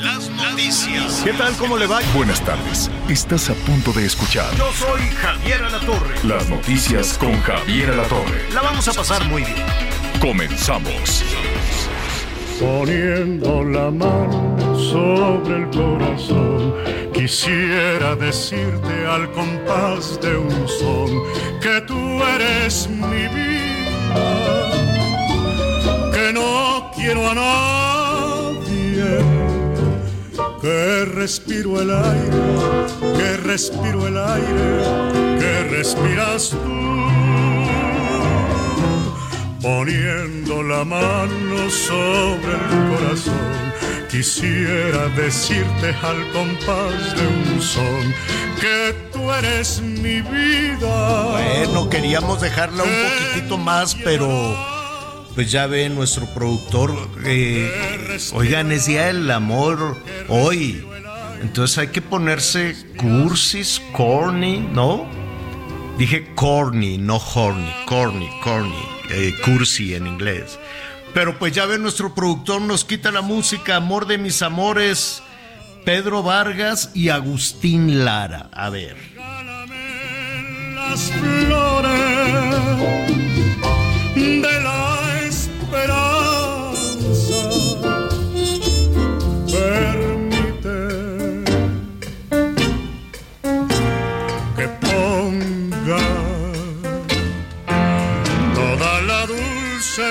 Las noticias. ¿Qué tal? ¿Cómo le va? Buenas tardes. Estás a punto de escuchar Yo soy Javier Alatorre. las noticias con Javier Alatorre. La vamos a pasar muy bien. Comenzamos. Poniendo la mano sobre el corazón, quisiera decirte al compás de un son que tú eres mi vida, que no quiero a nadie, que respiro el aire, que respiro el aire, que respiras tú poniendo la mano sobre el corazón. Quisiera decirte al compás de un son que tú eres mi vida. Bueno, queríamos dejarla un poquitito más, pero pues ya ve nuestro productor. eh, oigan, es día del amor hoy. Entonces hay que ponerse cursis, corny, ¿no? Dije corny, no horny, corny, corny, eh, cursi en inglés. Pero pues ya ve, nuestro productor nos quita la música, Amor de mis amores, Pedro Vargas y Agustín Lara. A ver. las flores de la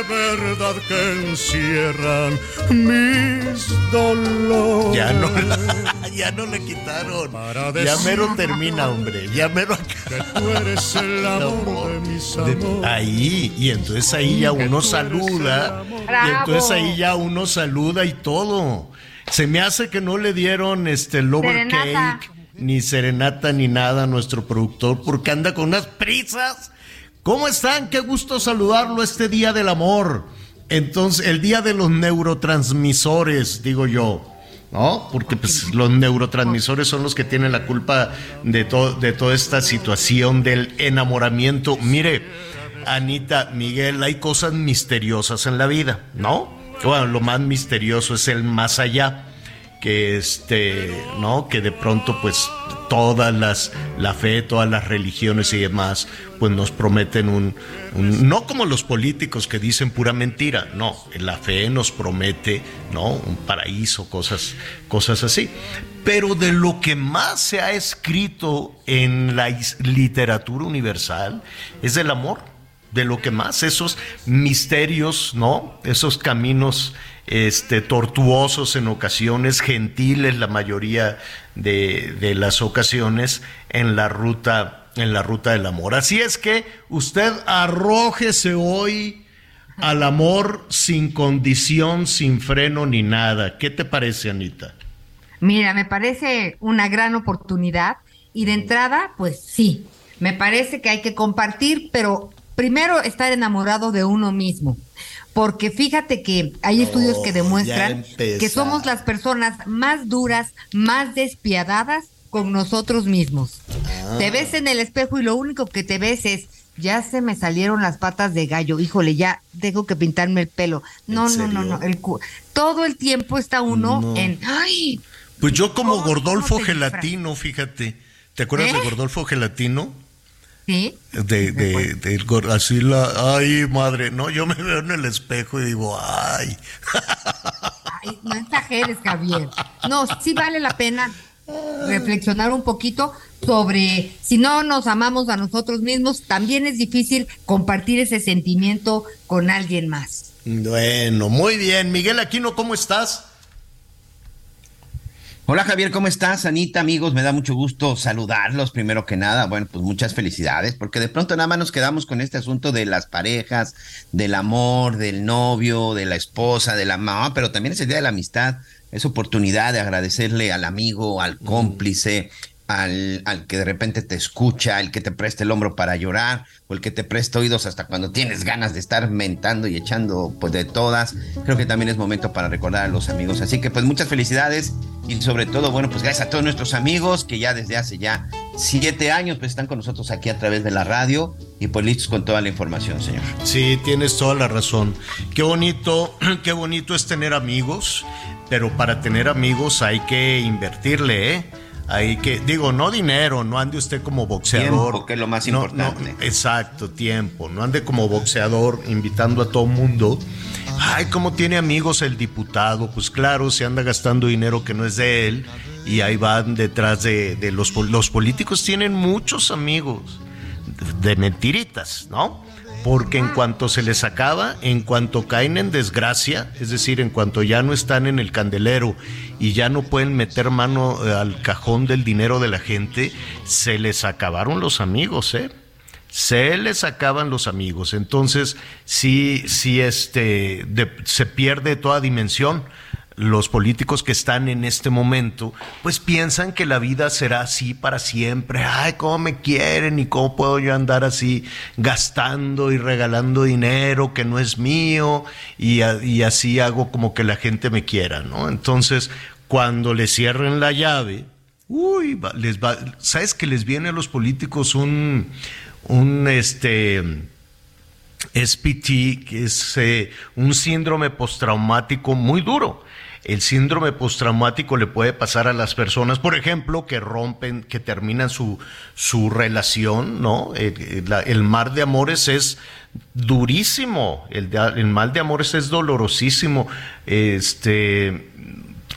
verdad que encierran mis dolores. Ya no, ya no le quitaron. Para Ya mero termina, hombre. Ya mero acá. que tú eres el amor de mis amores. ahí, y entonces ahí ya uno saluda, y entonces ahí ya uno saluda y todo. Se me hace que no le dieron este lover Serenata. cake, ni serenata, ni nada a nuestro productor, porque anda con unas prisas. ¿Cómo están? Qué gusto saludarlo este día del amor. Entonces, el día de los neurotransmisores, digo yo. ¿No? Porque pues, los neurotransmisores son los que tienen la culpa de, to- de toda esta situación del enamoramiento. Mire, Anita, Miguel, hay cosas misteriosas en la vida, ¿no? Bueno, lo más misterioso es el más allá, que este, ¿no? Que de pronto, pues, todas las, la fe, todas las religiones y demás, pues nos prometen un, no como los políticos que dicen pura mentira, no, la fe nos promete, ¿no? Un paraíso, cosas, cosas así. Pero de lo que más se ha escrito en la literatura universal es del amor de lo que más, esos misterios, ¿no? Esos caminos este, tortuosos en ocasiones, gentiles la mayoría de, de las ocasiones en la ruta, en la ruta del amor. Así es que usted arrójese hoy al amor sin condición, sin freno ni nada. ¿Qué te parece, Anita? Mira, me parece una gran oportunidad y de entrada, pues sí, me parece que hay que compartir, pero primero estar enamorado de uno mismo. Porque fíjate que hay estudios que demuestran que somos las personas más duras, más despiadadas con nosotros mismos. Ah. Te ves en el espejo y lo único que te ves es, ya se me salieron las patas de gallo, híjole, ya tengo que pintarme el pelo. No, ¿En no, no, no, el cu- todo el tiempo está uno No. en, ay, Pues yo como ¿Cómo- Gordolfo Gelatino, fíjate. ¿Te acuerdas ¿Eh? de Gordolfo Gelatino? Sí. De, de, gor- así la, ay madre, no, yo me veo en el espejo y digo, ay, Ay, no exageres, Javier. No, sí vale la pena reflexionar un poquito sobre si no nos amamos a nosotros mismos, también es difícil compartir ese sentimiento con alguien más. bueno, muy bien, Miguel Aquino, ¿cómo estás? Hola Javier, ¿cómo estás? Anita, amigos, me da mucho gusto saludarlos primero que nada. Bueno, pues muchas felicidades, porque de pronto nada más nos quedamos con este asunto de las parejas, del amor, del novio, de la esposa, de la mamá, pero también ese día de la amistad, es oportunidad de agradecerle al amigo, al cómplice, al, al, que de repente te escucha, el que te presta el hombro para llorar, o el que te presta oídos hasta cuando tienes ganas de estar mentando y echando pues de todas. Creo que también es momento para recordar a los amigos. Así que pues muchas felicidades y sobre todo, bueno, pues gracias a todos nuestros amigos que ya desde hace ya siete años pues están con nosotros aquí a través de la radio y pues listos con toda la información, señor. Sí, tienes toda la razón. Qué bonito, qué bonito es tener amigos, pero para tener amigos hay que invertirle, ¿eh? Hay que, digo, no dinero, no ande usted como boxeador. Tiempo, que es lo más no, importante. no, exacto, tiempo. No ande como boxeador invitando a todo mundo. Ay, ¿cómo tiene amigos el diputado? Pues claro, se anda gastando dinero que no es de él y ahí van detrás de, de los, los políticos. Tienen muchos amigos de mentiritas, ¿no? Porque en cuanto se les acaba, en cuanto caen en desgracia, es decir, en cuanto ya no están en el candelero y ya no pueden meter mano eh, al cajón del dinero de la gente, se les acabaron los amigos, ¿eh? Se les acaban los amigos. Entonces, sí, sí, este, se pierde toda dimensión los políticos que están en este momento, pues piensan que la vida será así para siempre. Ay, cómo me quieren y cómo puedo yo andar así gastando y regalando dinero que no es mío y, así hago como que la gente me quiera, ¿no? Entonces, cuando le cierren la llave, uy, va, les va, ¿sabes que les viene a los políticos un, un, este, SPT, que es eh, un síndrome postraumático muy duro? El síndrome postraumático le puede pasar a las personas, por ejemplo, que rompen, que terminan su, su relación, ¿no? El, la, el mar de amores es durísimo, el, mal de amores es dolorosísimo. Este,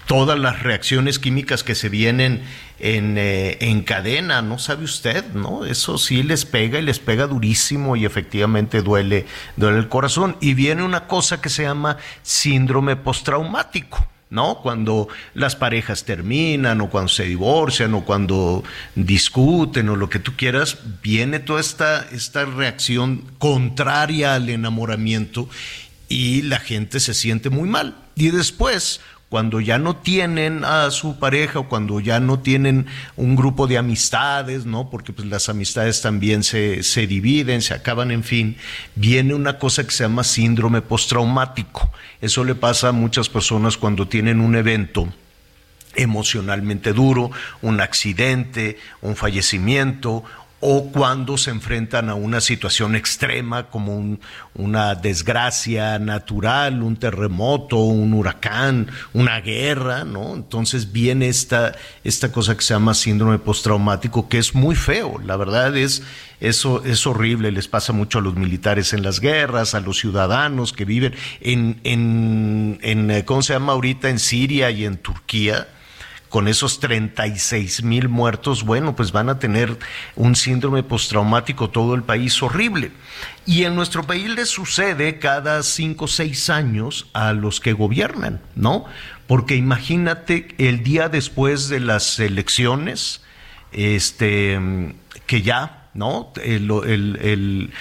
todas las reacciones químicas que se vienen en, eh, en, cadena, ¿no sabe usted? ¿No? Eso sí les pega y les pega durísimo y efectivamente duele, duele el corazón. Y viene una cosa que se llama síndrome postraumático. ¿No? Cuando las parejas terminan o cuando se divorcian o cuando discuten o lo que tú quieras, viene toda esta, esta reacción contraria al enamoramiento y la gente se siente muy mal. Y después, cuando ya no tienen a su pareja o cuando ya no tienen un grupo de amistades, ¿no? Porque pues las amistades también se, se dividen, se acaban, en fin, viene una cosa que se llama síndrome postraumático. Eso le pasa a muchas personas cuando tienen un evento emocionalmente duro, un accidente, un fallecimiento o cuando se enfrentan a una situación extrema como un, una desgracia natural, un terremoto, un huracán, una guerra, ¿no? Entonces viene esta, esta cosa que se llama síndrome postraumático, que es muy feo, la verdad es, eso es horrible, les pasa mucho a los militares en las guerras, a los ciudadanos que viven en, en, en ¿cómo se llama ahorita? En Siria y en Turquía con esos 36 mil muertos, bueno, pues van a tener un síndrome postraumático todo el país horrible. Y en nuestro país le sucede cada cinco o seis años a los que gobiernan, ¿no? Porque imagínate el día después de las elecciones, este, que ya ¿no? El,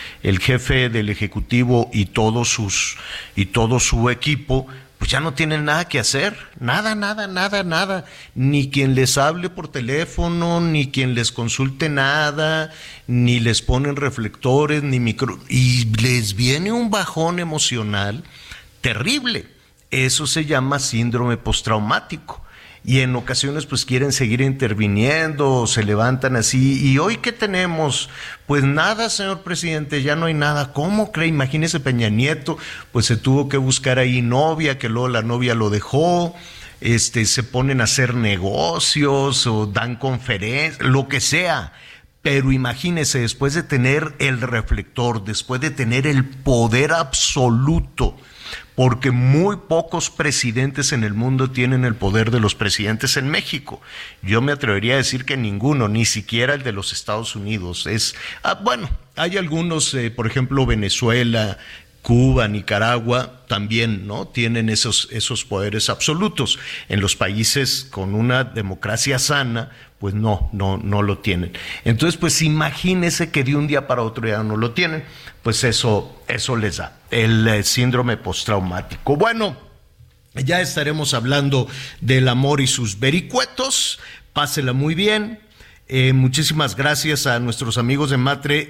jefe del Ejecutivo y todos sus y todo su equipo pues ya no tienen nada que hacer, nada, nada, nada, nada, ni quien les hable por teléfono, ni quien les consulte nada, ni les ponen reflectores, ni micro, y les viene un bajón emocional terrible. Eso se llama síndrome postraumático y en ocasiones pues quieren seguir interviniendo, se levantan así. ¿Y hoy qué tenemos? Pues nada, señor presidente, ya no hay nada. ¿Cómo cree? Imagínese Peña Nieto, pues se tuvo que buscar ahí novia, que luego la novia lo dejó. Este, se ponen a hacer negocios o dan conferencias, lo que sea. Pero imagínese, después de tener el reflector, después de tener el poder absoluto, porque muy pocos presidentes en el mundo tienen el poder de los presidentes en México. Yo me atrevería a decir que ninguno, ni siquiera el de los Estados Unidos. Es, ah, bueno, hay algunos, eh, por ejemplo, Venezuela, Cuba, Nicaragua, también, ¿no? Tienen esos, esos poderes absolutos. En los países con una democracia sana, pues no, no, no lo tienen. Entonces, pues imagínese que de un día para otro ya no lo tienen, pues eso, eso les da el eh, síndrome postraumático. Bueno, ya estaremos hablando del amor y sus vericuetos. Pásela muy bien. Eh, muchísimas gracias a nuestros amigos de Matre.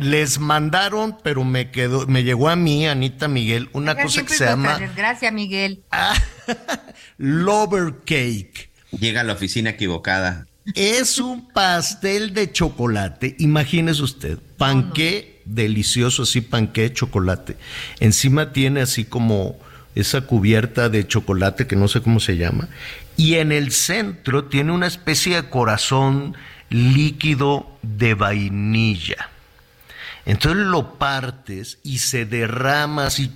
les mandaron, pero me quedó, me llegó a mí, Anita Miguel, una cosa que se llama. Gracias, Miguel. Lover cake. Llega a la oficina equivocada. Es un pastel de chocolate. Imagínese usted, panqué delicioso, así panqué chocolate. Encima tiene así como esa cubierta de chocolate que no sé cómo se llama. Y en el centro tiene una especie de corazón líquido de vainilla. Entonces lo partes y se derrama así,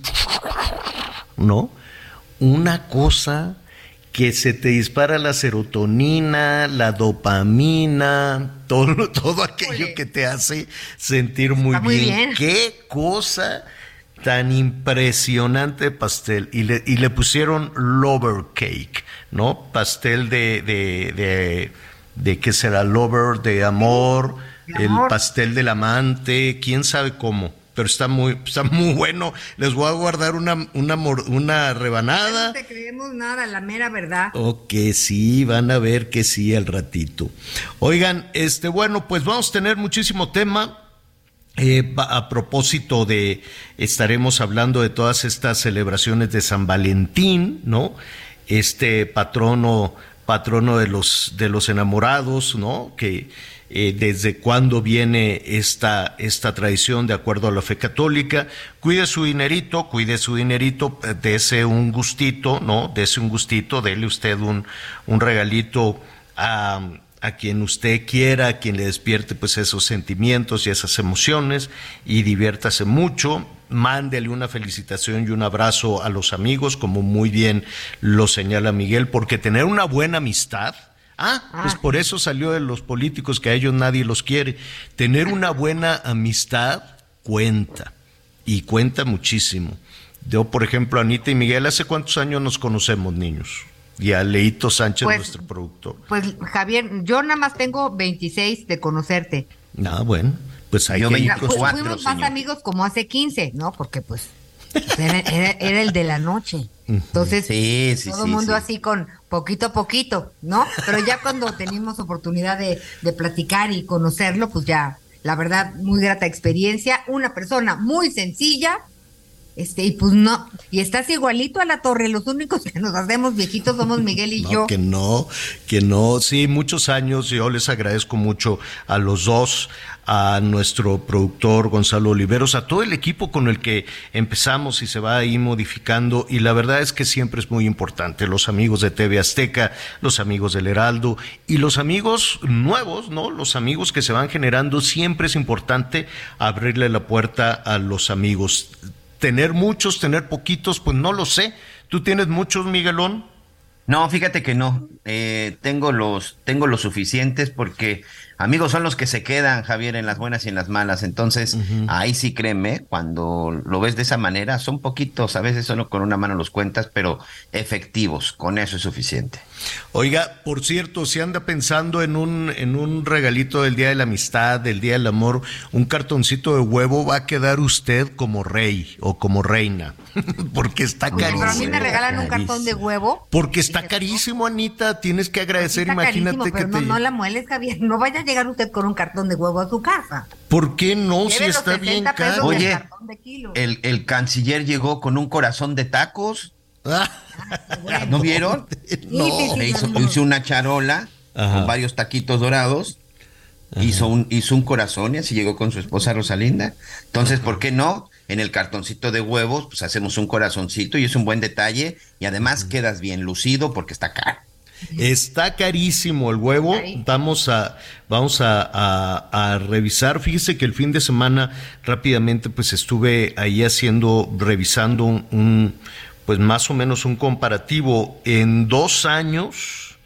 ¿no? Una cosa que se te dispara la serotonina, la dopamina, todo, todo aquello que te hace sentir muy, bien. Qué cosa tan impresionante pastel. Y le, y le pusieron lover cake, ¿no? Pastel de, de, de de qué será lover, de amor, el pastel del amante, quién sabe cómo. Pero está muy, está muy bueno. Les voy a guardar una, una, una rebanada. No te creemos nada, la mera verdad. Ok, sí, van a ver que sí al ratito. Oigan, este, bueno, pues vamos a tener muchísimo tema. Eh, a propósito de, estaremos hablando de todas estas celebraciones de San Valentín, ¿no? Este patrono patrono de los, de los enamorados, ¿no? Que eh, desde cuándo viene esta, esta tradición de acuerdo a la fe católica. Cuide su dinerito, cuide su dinerito, eh, dese un gustito, ¿no? Dese un gustito, dele usted un, un regalito a, a quien usted quiera, a quien le despierte pues esos sentimientos y esas emociones y diviértase mucho mándele una felicitación y un abrazo a los amigos, como muy bien lo señala Miguel, porque tener una buena amistad, ah, pues ah. por eso salió de los políticos que a ellos nadie los quiere, tener una buena amistad cuenta y cuenta muchísimo. Yo, por ejemplo, Anita y Miguel, ¿hace cuántos años nos conocemos, niños? Y a Leito Sánchez, pues, nuestro productor. Pues Javier, yo nada más tengo 26 de conocerte. Ah, bueno. Pues hay Fuimos más amigos como hace 15, ¿no? Porque pues era, el de la noche. Entonces, todo el mundo así con poquito a poquito, ¿no? Pero ya cuando tenemos oportunidad de, de platicar y conocerlo, pues ya, la verdad, muy grata experiencia. Una persona muy sencilla, este, y pues no, y estás igualito a la torre, los únicos que nos hacemos viejitos somos Miguel y yo. Que no, que no, sí, muchos años, yo les agradezco mucho a los dos, a nuestro productor Gonzalo Oliveros, a todo el equipo con el que empezamos y se va ahí modificando, y la verdad es que siempre es muy importante, los amigos de TV Azteca, los amigos del Heraldo, y los amigos nuevos, ¿no? Los amigos que se van generando, siempre es importante abrirle la puerta a los amigos tener muchos, tener poquitos, pues no lo sé. ¿Tú tienes muchos, Miguelón? No, fíjate que no. Eh, tengo los, tengo los suficientes porque amigos son los que se quedan, Javier, en las buenas y en las malas. Entonces, ahí sí créeme, cuando lo ves de esa manera, son poquitos, a veces solo con una mano los cuentas, pero efectivos, con eso es suficiente. Oiga, por cierto, si anda pensando en un, en un regalito del Día de la Amistad, del Día del Amor, un cartoncito de huevo, va a quedar usted como rey o como reina, porque está carísimo. Pero a mí me regalan un cartón de huevo. Porque está carísimo, Anita, tienes que agradecer, imagínate que no, no la mueles, Javier, no vaya llegar usted con un cartón de huevo a su casa. ¿Por qué no? Si está bien caro. Oye, el, el canciller llegó con un corazón de tacos. ¿No vieron? No. hizo, una charola con varios taquitos dorados. Hizo un, hizo un corazón y así llegó con su esposa Rosalinda. Entonces, ¿por qué no? En el cartoncito de huevos, pues hacemos un corazoncito y es un buen detalle. Y además quedas bien lucido porque está caro. Está carísimo el huevo. Vamos a, vamos a, revisar. Fíjese que el fin de semana rápidamente pues estuve ahí haciendo, revisando un, pues más o menos un comparativo. En dos años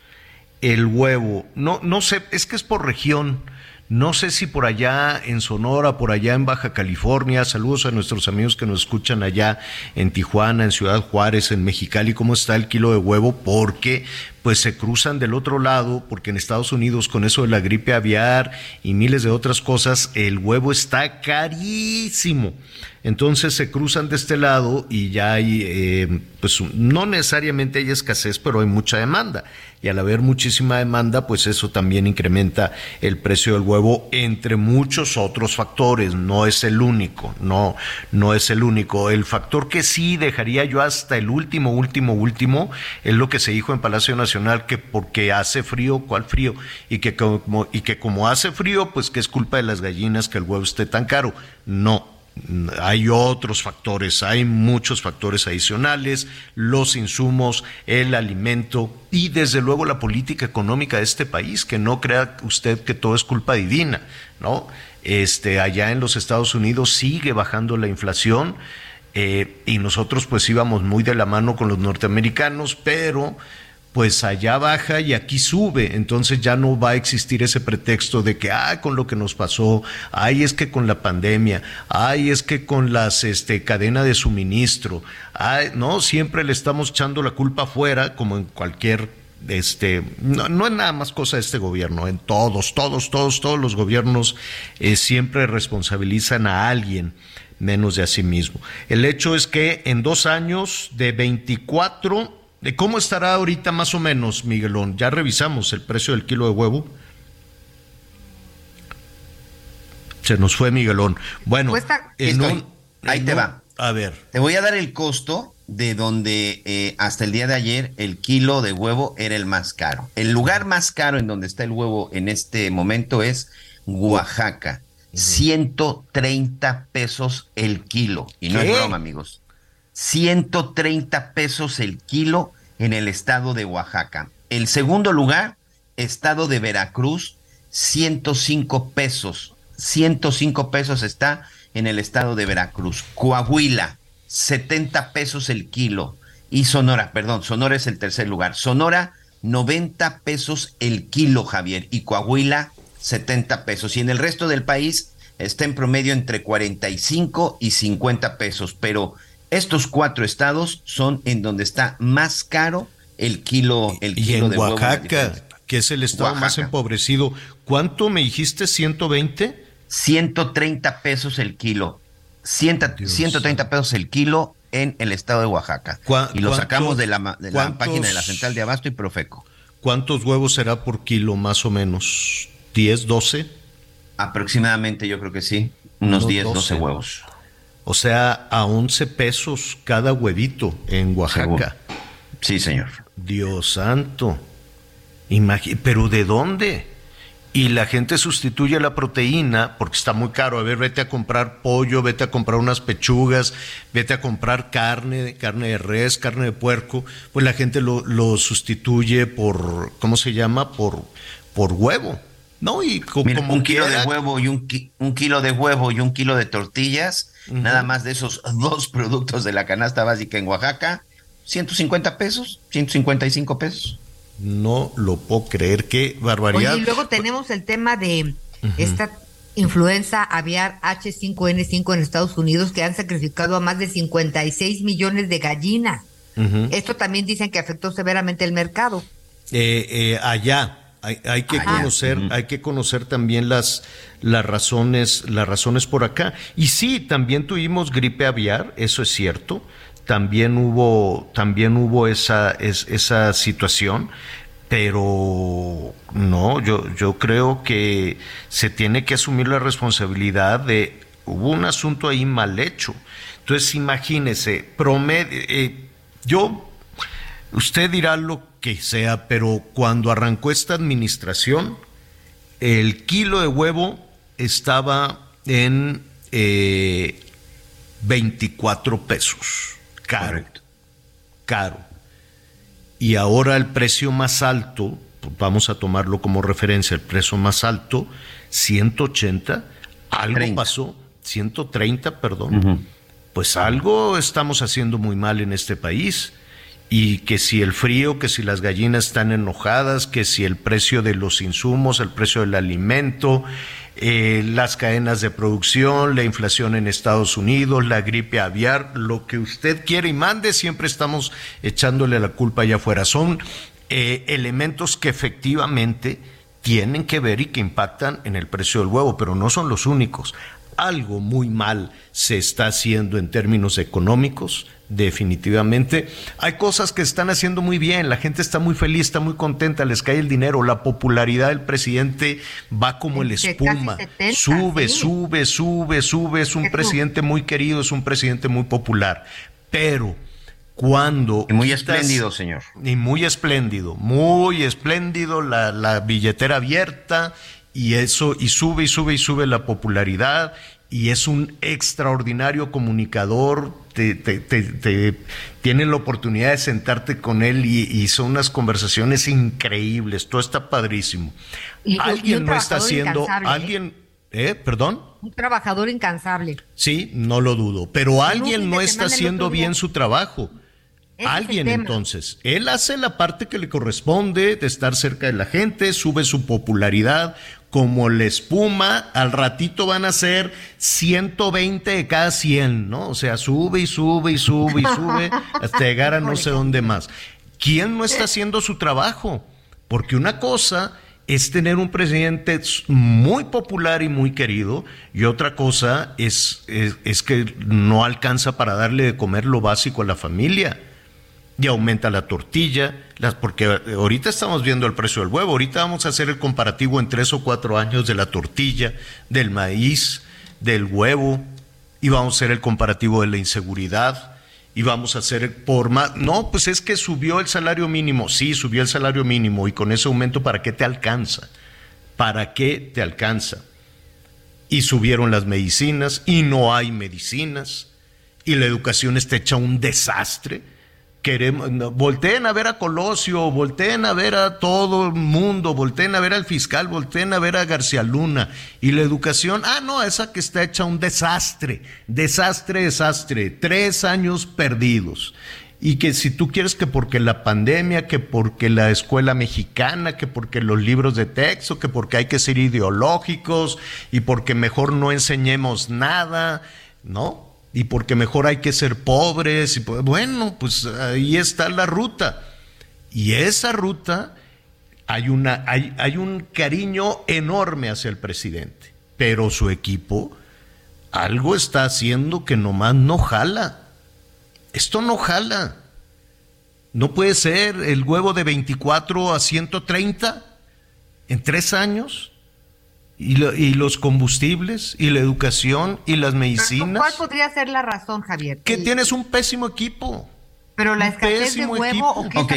el huevo, no, no sé, es que es por región. No sé si por allá en Sonora, por allá en Baja California, saludos a nuestros amigos que nos escuchan allá en Tijuana, en Ciudad Juárez, en Mexicali, cómo está el kilo de huevo, porque pues se cruzan del otro lado, porque en Estados Unidos con eso de la gripe aviar y miles de otras cosas, el huevo está carísimo. Entonces se cruzan de este lado y ya hay, eh, pues no necesariamente hay escasez, pero hay mucha demanda. Y al haber muchísima demanda, pues eso también incrementa el precio del huevo, entre muchos otros factores. No es el único, no, no es el único. El factor que sí dejaría yo hasta el último, último, último, es lo que se dijo en Palacio Nacional, que porque hace frío, ¿cuál frío? Y que como, y que como hace frío, pues que es culpa de las gallinas que el huevo esté tan caro. No, hay otros factores, hay muchos factores adicionales, los insumos, el alimento y desde luego la política económica de este país, que no crea usted que todo es culpa divina, ¿no? Este, allá en los Estados Unidos sigue bajando la inflación eh, y nosotros pues íbamos muy de la mano con los norteamericanos, pero pues allá baja y aquí sube, entonces ya no va a existir ese pretexto de que, ah, con lo que nos pasó, ay, es que con la pandemia, ay, es que con las este, cadena de suministro, ay, no, siempre le estamos echando la culpa afuera, como en cualquier este, no, no, es nada más cosa de este gobierno, en todos, todos, todos, todos los gobiernos eh, siempre responsabilizan a alguien menos de a sí mismo. El hecho es que en dos años de 24 ¿De cómo estará ahorita más o menos, Miguelón? Ya revisamos el precio del kilo de huevo. Se nos fue Miguelón. Bueno, ahí te va. A ver. Te voy a dar el costo de donde eh, hasta el día de ayer el kilo de huevo era el más caro. El lugar más caro en donde está el huevo en este momento es Oaxaca. 130 pesos el kilo. Y no es broma, amigos. 130 pesos el kilo en el estado de Oaxaca. El segundo lugar, estado de Veracruz, 105 pesos. 105 pesos está en el estado de Veracruz. Coahuila, 70 pesos el kilo. Y Sonora, perdón, Sonora es el tercer lugar. Sonora, 90 pesos el kilo, Javier. Y Coahuila, 70 pesos. Y en el resto del país está en promedio entre 45 y 50 pesos. Pero estos cuatro estados son en donde está más caro el kilo, el y en Oaxaca, que es el estado más empobrecido, ¿cuánto me dijiste? ¿120? 130 pesos el kilo. 130 pesos el kilo en el estado de Oaxaca. Y lo sacamos de, la, de la página de la Central de Abasto y Profeco. ¿Cuántos huevos será por kilo más o menos? ¿10, 12? Aproximadamente yo creo que sí. Unos 10, 12 huevos. O sea, a 11 pesos cada huevito en Oaxaca. Sí, señor. Dios santo. Pero ¿de dónde? Y la gente sustituye la proteína porque está muy caro. A ver, vete a comprar pollo, vete a comprar unas pechugas, vete a comprar carne, carne de res, carne de puerco. Pues la gente lo, lo sustituye por, ¿cómo se llama? Por, por huevo. No, y como un kilo de huevo y un, un, kilo de huevo y un kilo de tortillas, nada más de esos dos productos de la canasta básica en Oaxaca, 150 pesos, 155 pesos. No lo puedo creer, qué barbaridad. y luego tenemos el tema de esta influenza aviar H5N5 en Estados Unidos que han sacrificado a más de 56 millones de gallinas. Esto también dicen que afectó severamente el mercado. Eh, eh, allá, hay, que conocer, hay que conocer también las, las razones, las razones por acá. Y sí, también tuvimos gripe aviar, eso es cierto. También hubo, también hubo esa, esa situación, pero no, yo, yo creo que se tiene que asumir la responsabilidad de hubo un asunto ahí mal hecho. Entonces, imagínese, promedio, eh, yo, usted dirá lo que sea, pero cuando arrancó esta administración, el kilo de huevo estaba en 24 eh, pesos. Caro. Caro. Y ahora el precio más alto, pues vamos a tomarlo como referencia, el precio más alto, 180, algo pasó, 130, perdón. Pues algo estamos haciendo muy mal en este país y que si el frío, que si las gallinas están enojadas, que si el precio de los insumos, el precio del alimento, eh, las cadenas de producción, la inflación en Estados Unidos, la gripe aviar, lo que usted quiere y mande, siempre estamos echándole la culpa allá afuera. Son eh, elementos que efectivamente tienen que ver y que impactan en el precio del huevo, pero no son los únicos. Algo muy mal se está haciendo en términos económicos, definitivamente. Hay cosas que están haciendo muy bien, la gente está muy feliz, está muy contenta, les cae el dinero, la popularidad del presidente va como el espuma, sube, sube, sube, sube, es un presidente muy querido, es un presidente muy popular, pero cuando... Y muy espléndido, señor. Y muy espléndido, muy espléndido, la, la billetera abierta y eso, y sube y sube y sube la popularidad y es un extraordinario comunicador, te, te, te, tienen la oportunidad de sentarte con él y, son unas conversaciones increíbles, todo está padrísimo. alguien no está haciendo, ¿eh? alguien, ¿eh? Perdón. Un trabajador incansable. Sí, no lo dudo, pero alguien no está haciendo bien su trabajo. Alguien entonces, él hace la parte que le corresponde de estar cerca de la gente, sube su popularidad como la espuma, al ratito van a ser 120 de cada 100, ¿no? O sea, sube y sube y sube y sube hasta llegar a no sé dónde más. ¿Quién no está haciendo su trabajo? Porque una cosa es tener un presidente muy popular y muy querido y otra cosa es, es, es que no alcanza para darle de comer lo básico a la familia y aumenta la tortilla, las, porque ahorita estamos viendo el precio del huevo, ahorita vamos a hacer el comparativo en tres o cuatro años de la tortilla, del maíz, del huevo, y vamos a hacer el comparativo de la inseguridad, y vamos a hacer por más, no, pues es que subió el salario mínimo, sí, subió el salario mínimo, y con ese aumento, ¿para qué te alcanza? ¿Para qué te alcanza? Y subieron las medicinas, y no hay medicinas, y la educación está hecha un desastre queremos, volteen a ver a Colosio, volteen a ver a todo el mundo, volteen a ver al fiscal, volteen a ver a García Luna. Y la educación, ah, no, esa que está hecha un desastre, desastre, desastre, tres años perdidos. Y que si tú quieres que porque la pandemia, que porque la escuela mexicana, que porque los libros de texto, que porque hay que ser ideológicos y porque mejor no enseñemos nada, ¿no? Y porque mejor hay que ser pobres. Y, bueno, pues ahí está la ruta. Y esa ruta hay, una, hay, hay un cariño enorme hacia el presidente, pero su equipo algo está haciendo que nomás no jala. Esto no jala. No puede ser el huevo de 24 a 130 en tres años. ¿Y, los combustibles? ¿Y la educación? ¿Y las medicinas? ¿Cuál podría ser la razón, Javier? Que tienes un pésimo equipo. Pero la escasez de huevo ¿o qué Ok.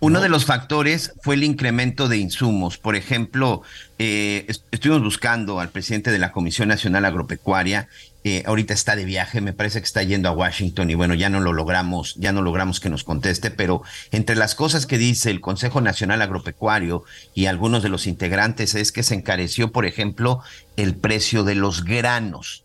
Uno de los factores fue el incremento de insumos. Por ejemplo, eh, estuvimos buscando al presidente de la Comisión Nacional Agropecuaria eh, ahorita está de viaje, me parece que está yendo a Washington y bueno, ya no lo logramos, ya no logramos que nos conteste, pero entre las cosas que dice el Consejo Nacional Agropecuario y algunos de los integrantes es que se encareció, por ejemplo, el precio de los granos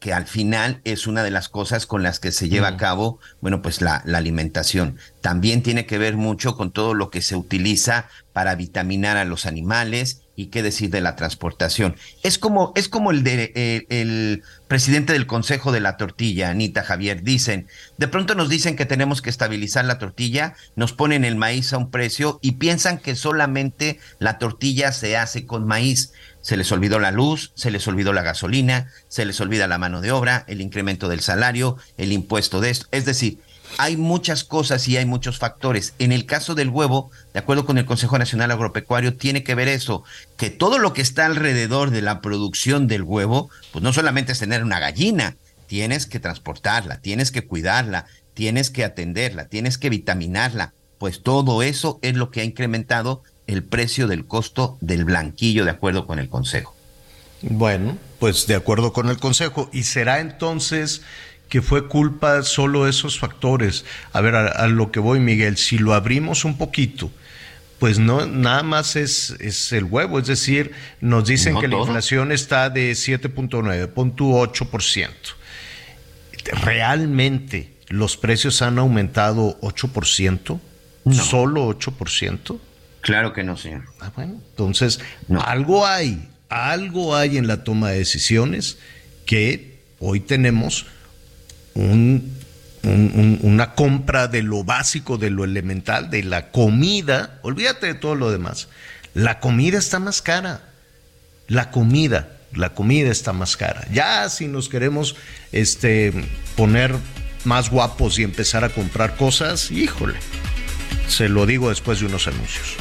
que al final es una de las cosas con las que se lleva a mm. cabo, bueno, pues la, la, alimentación. También tiene que ver mucho con todo lo que se utiliza para vitaminar a los animales y qué decir de la transportación. Es como, es como el de eh, el presidente del Consejo de la Tortilla, Anita Javier, dicen, de pronto nos dicen que tenemos que estabilizar la tortilla, nos ponen el maíz a un precio y piensan que solamente la tortilla se hace con maíz. Se les olvidó la luz, se les olvidó la gasolina, se les olvida la mano de obra, el incremento del salario, el impuesto de esto. Es decir, hay muchas cosas y hay muchos factores. En el caso del huevo, de acuerdo con el Consejo Nacional Agropecuario, tiene que ver eso, que todo lo que está alrededor de la producción del huevo, pues no solamente es tener una gallina, tienes que transportarla, tienes que cuidarla, tienes que atenderla, tienes que vitaminarla, pues todo eso es lo que ha incrementado el precio del costo del blanquillo, de acuerdo con el Consejo. Bueno, pues de acuerdo con el Consejo. ¿Y será entonces que fue culpa solo de esos factores. A ver, a, lo que voy, Miguel, si lo abrimos un poquito, pues no, nada más es, es el huevo, es decir, nos dicen que la inflación está de 7.9, 8%. ¿Realmente los precios han aumentado 8%? ¿Solo 8%? Claro que no, señor. Ah, bueno, entonces, algo hay, algo hay en la toma de decisiones que hoy tenemos una compra de lo básico, de lo elemental, de la comida. Olvídate de todo lo demás. La comida está más cara. La comida, la comida está más cara. Ya si nos queremos este, poner más guapos y empezar a comprar cosas, híjole, se lo digo después de unos anuncios.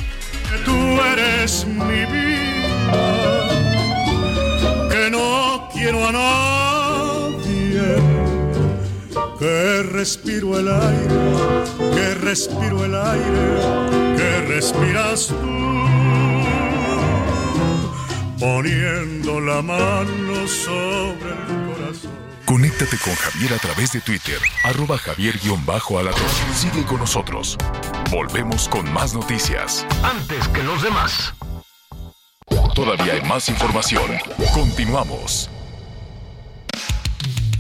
Tú eres mi vida, que no quiero a que respiro el aire, que respiro el aire, que respiras tú, poniendo la mano sobre el corazón. Conéctate con Javier a través de Twitter, arroba javier-alatón. Sigue con nosotros. Volvemos con más noticias. Antes que los demás. Todavía hay más información. Continuamos.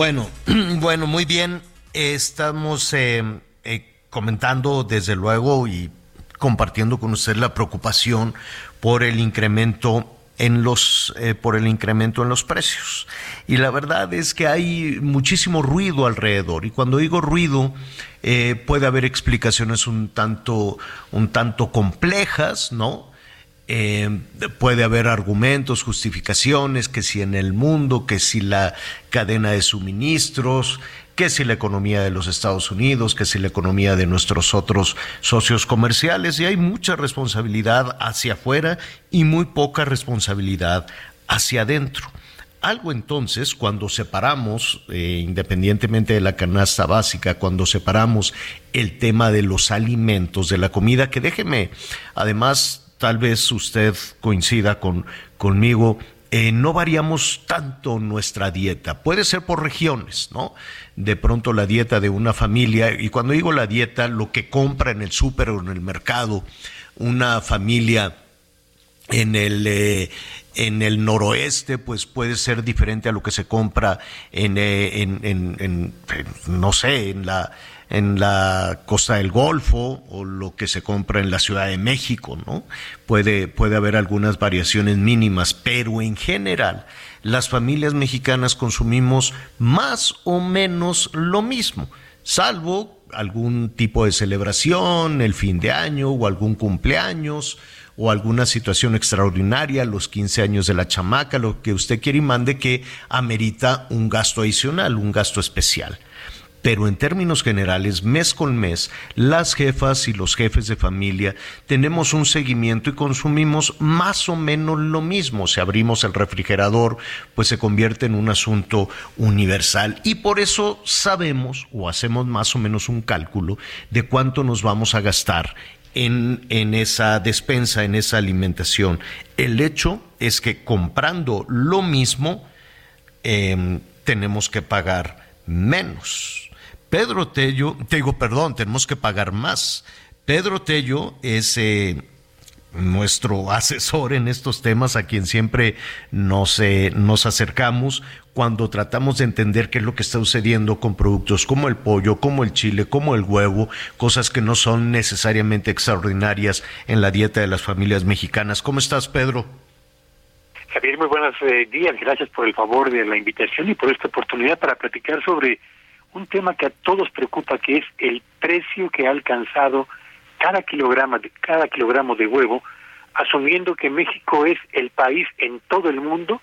Bueno, bueno, muy bien. Estamos eh, eh, comentando desde luego y compartiendo con usted la preocupación por el incremento en los eh, por el incremento en los precios. Y la verdad es que hay muchísimo ruido alrededor. Y cuando digo ruido puede haber explicaciones un tanto un tanto complejas no eh, puede haber argumentos, justificaciones, que si en el mundo, que si la cadena de suministros, que si la economía de los Estados Unidos, que si la economía de nuestros otros socios comerciales, y hay mucha responsabilidad hacia afuera y muy poca responsabilidad hacia adentro. Algo entonces, cuando separamos, eh, independientemente de la canasta básica, cuando separamos el tema de los alimentos, de la comida, que déjeme además tal vez usted coincida con, conmigo, eh, no variamos tanto nuestra dieta. Puede ser por regiones, ¿no? De pronto la dieta de una familia, y cuando digo la dieta, lo que compra en el súper o en el mercado, una familia en el, eh, en el noroeste, pues puede ser diferente a lo que se compra en, eh, en no sé, en la en la costa del Golfo o lo que se compra en la Ciudad de México, ¿no? Puede, puede haber algunas variaciones mínimas, pero en general las familias mexicanas consumimos más o menos lo mismo, salvo algún tipo de celebración, el fin de año o algún cumpleaños o alguna situación extraordinaria, los 15 años de la chamaca, lo que usted quiere y mande que amerita un gasto adicional, un gasto especial pero en términos generales, mes con mes, las jefas y los jefes de familia tenemos un seguimiento y consumimos más o menos lo mismo. Si abrimos el refrigerador, pues se convierte en un asunto universal y por eso sabemos o hacemos más o menos un cálculo de cuánto nos vamos a gastar en, en, esa despensa, en esa alimentación. El hecho es que comprando lo mismo, em, tenemos que pagar menos. Pedro Tello, te digo, perdón, tenemos que pagar más. Pedro Tello es eh, nuestro asesor en estos temas, a quien siempre nos, eh, nos acercamos cuando tratamos de entender qué es lo que está sucediendo con productos como el pollo, como el chile, como el huevo, cosas que no son necesariamente extraordinarias en la dieta de las familias mexicanas. ¿Cómo estás, Pedro? Javier, muy buenos eh, días. Gracias por el favor de la invitación y por esta oportunidad para platicar sobre un tema que a todos preocupa, que es el precio que ha alcanzado cada kilogramo de, cada kilogramo de huevo, asumiendo que México es el país en todo el mundo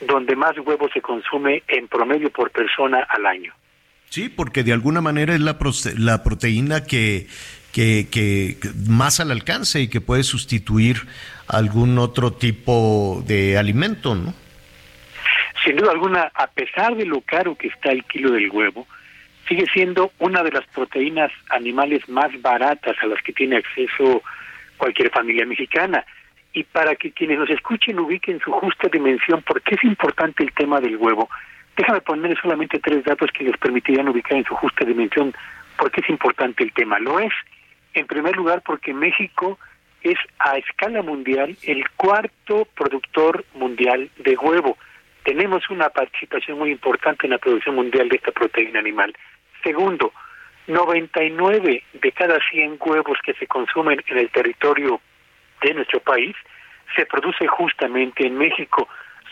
donde más huevo se consume en promedio por persona al año. Sí, porque de alguna manera es la, la proteína que, que, que más al alcance y que puede sustituir algún otro tipo de alimento, ¿no? Sin duda alguna, a pesar de lo caro que está el kilo del huevo, sigue siendo una de las proteínas animales más baratas a las que tiene acceso cualquier familia mexicana. Y para que quienes nos escuchen ubiquen su justa dimensión, ¿por qué es importante el tema del huevo? Déjame poner solamente tres datos que les permitirían ubicar en su justa dimensión por qué es importante el tema. Lo es, en primer lugar, porque México es a escala mundial el cuarto productor mundial de huevo. Tenemos una participación muy importante en la producción mundial de esta proteína animal. Segundo, 99 de cada 100 huevos que se consumen en el territorio de nuestro país se produce justamente en México.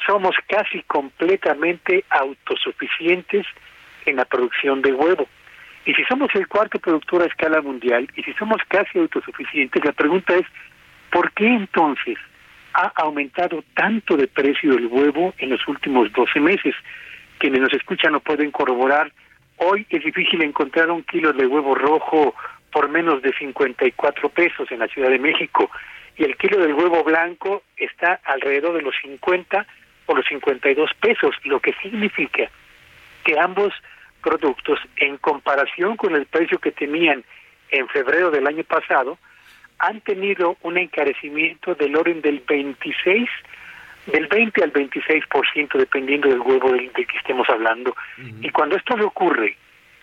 Somos casi completamente autosuficientes en la producción de huevo. Y si somos el cuarto productor a escala mundial y si somos casi autosuficientes, la pregunta es, ¿por qué entonces ha aumentado tanto de precio el huevo en los últimos 12 meses? Quienes nos escuchan lo pueden corroborar. Hoy es difícil encontrar un kilo de huevo rojo por menos de 54 pesos en la Ciudad de México. Y el kilo del huevo blanco está alrededor de los 50 o los 52 pesos, lo que significa que ambos productos, en comparación con el precio que tenían en febrero del año pasado, han tenido un encarecimiento del orden del 26, del 20 al 26%, dependiendo del huevo del, que estemos hablando. Y cuando esto le ocurre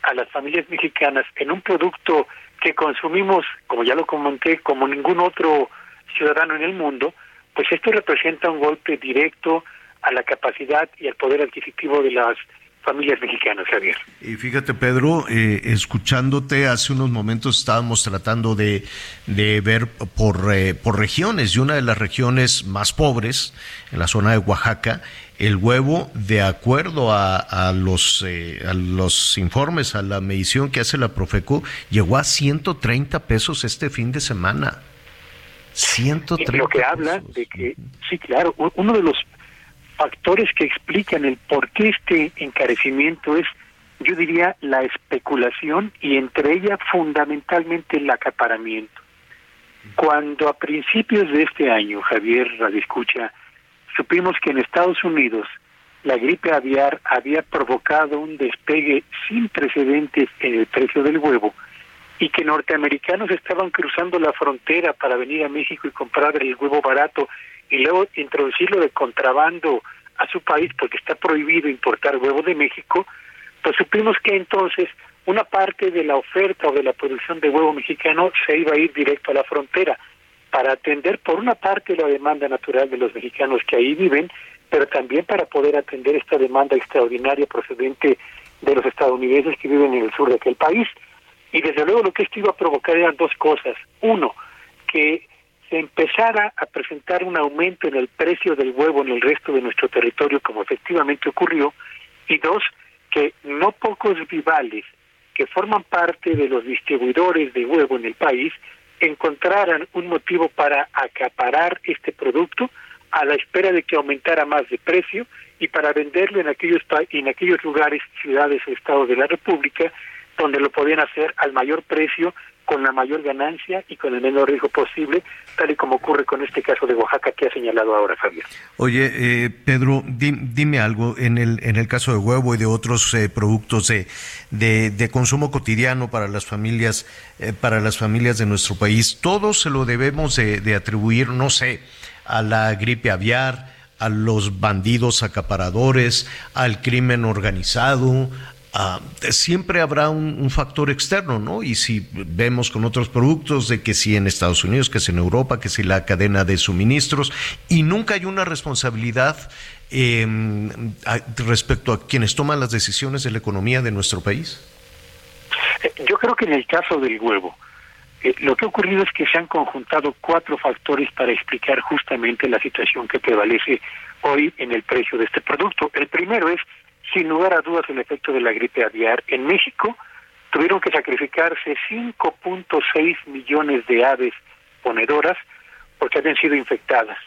a las familias mexicanas en un producto que consumimos, como ya lo comenté, como ningún otro ciudadano en el mundo, pues esto representa un golpe directo a la capacidad y al poder adquisitivo de las familias mexicanas, Javier. Y fíjate, Pedro, eh, escuchándote hace unos momentos estábamos tratando de, de ver por, eh, por regiones, y una de las regiones más pobres, en la zona de Oaxaca, el huevo, de acuerdo a, a los, eh, a los informes, a la medición que hace la Profeco, llegó a 130 pesos este fin de semana. 130 Lo que habla de que, sí, claro, uno de los factores que explican el por qué este encarecimiento es, yo diría, la especulación y entre ellas fundamentalmente el acaparamiento. Cuando a principios de este año, Javier Radiscucha, supimos que en Estados Unidos la gripe aviar había provocado un despegue sin precedentes en el precio del huevo y que norteamericanos estaban cruzando la frontera para venir a México y comprar el huevo barato y luego introducirlo de contrabando a su país porque está prohibido importar huevo de México, pues supimos que entonces una parte de la oferta o de la producción de huevo mexicano se iba a ir directo a la frontera para atender por una parte la demanda natural de los mexicanos que ahí viven, pero también para poder atender esta demanda extraordinaria procedente de los estadounidenses que viven en el sur de aquel país. Y desde luego lo que esto iba a provocar eran dos cosas. Uno, que se empezara a presentar un aumento en el precio del huevo en el resto de nuestro territorio, como efectivamente ocurrió, y dos, que no pocos rivales que forman parte de los distribuidores de huevo en el país encontraran un motivo para acaparar este producto a la espera de que aumentara más de precio y para venderlo en aquellos en aquellos lugares, ciudades o estados de la República donde lo podían hacer al mayor precio con la mayor ganancia y con el menor riesgo posible, tal y como ocurre con este caso de Oaxaca que ha señalado ahora Javier. Oye, eh, Pedro, dime algo, en el, en el caso de huevo y de otros eh, productos de, de, consumo cotidiano para las familias, eh, para las familias de nuestro país, todo se lo debemos de, de atribuir, no sé, a la gripe aviar, a los bandidos acaparadores, al crimen organizado, Ah, siempre habrá un, factor externo, ¿no? Y si vemos con otros productos de que si en Estados Unidos, que si en Europa, que si la cadena de suministros, y nunca hay una responsabilidad em, respecto a quienes toman las decisiones de la economía de nuestro país. Eh, yo creo que en el caso del huevo, eh, lo que ha ocurrido es que se han conjuntado cuatro factores para explicar justamente la situación que prevalece hoy en el precio de este producto. El primero es sin lugar a dudas el efecto de la gripe aviar. En México tuvieron que sacrificarse 5.6 millones de aves ponedoras porque habían sido infectadas.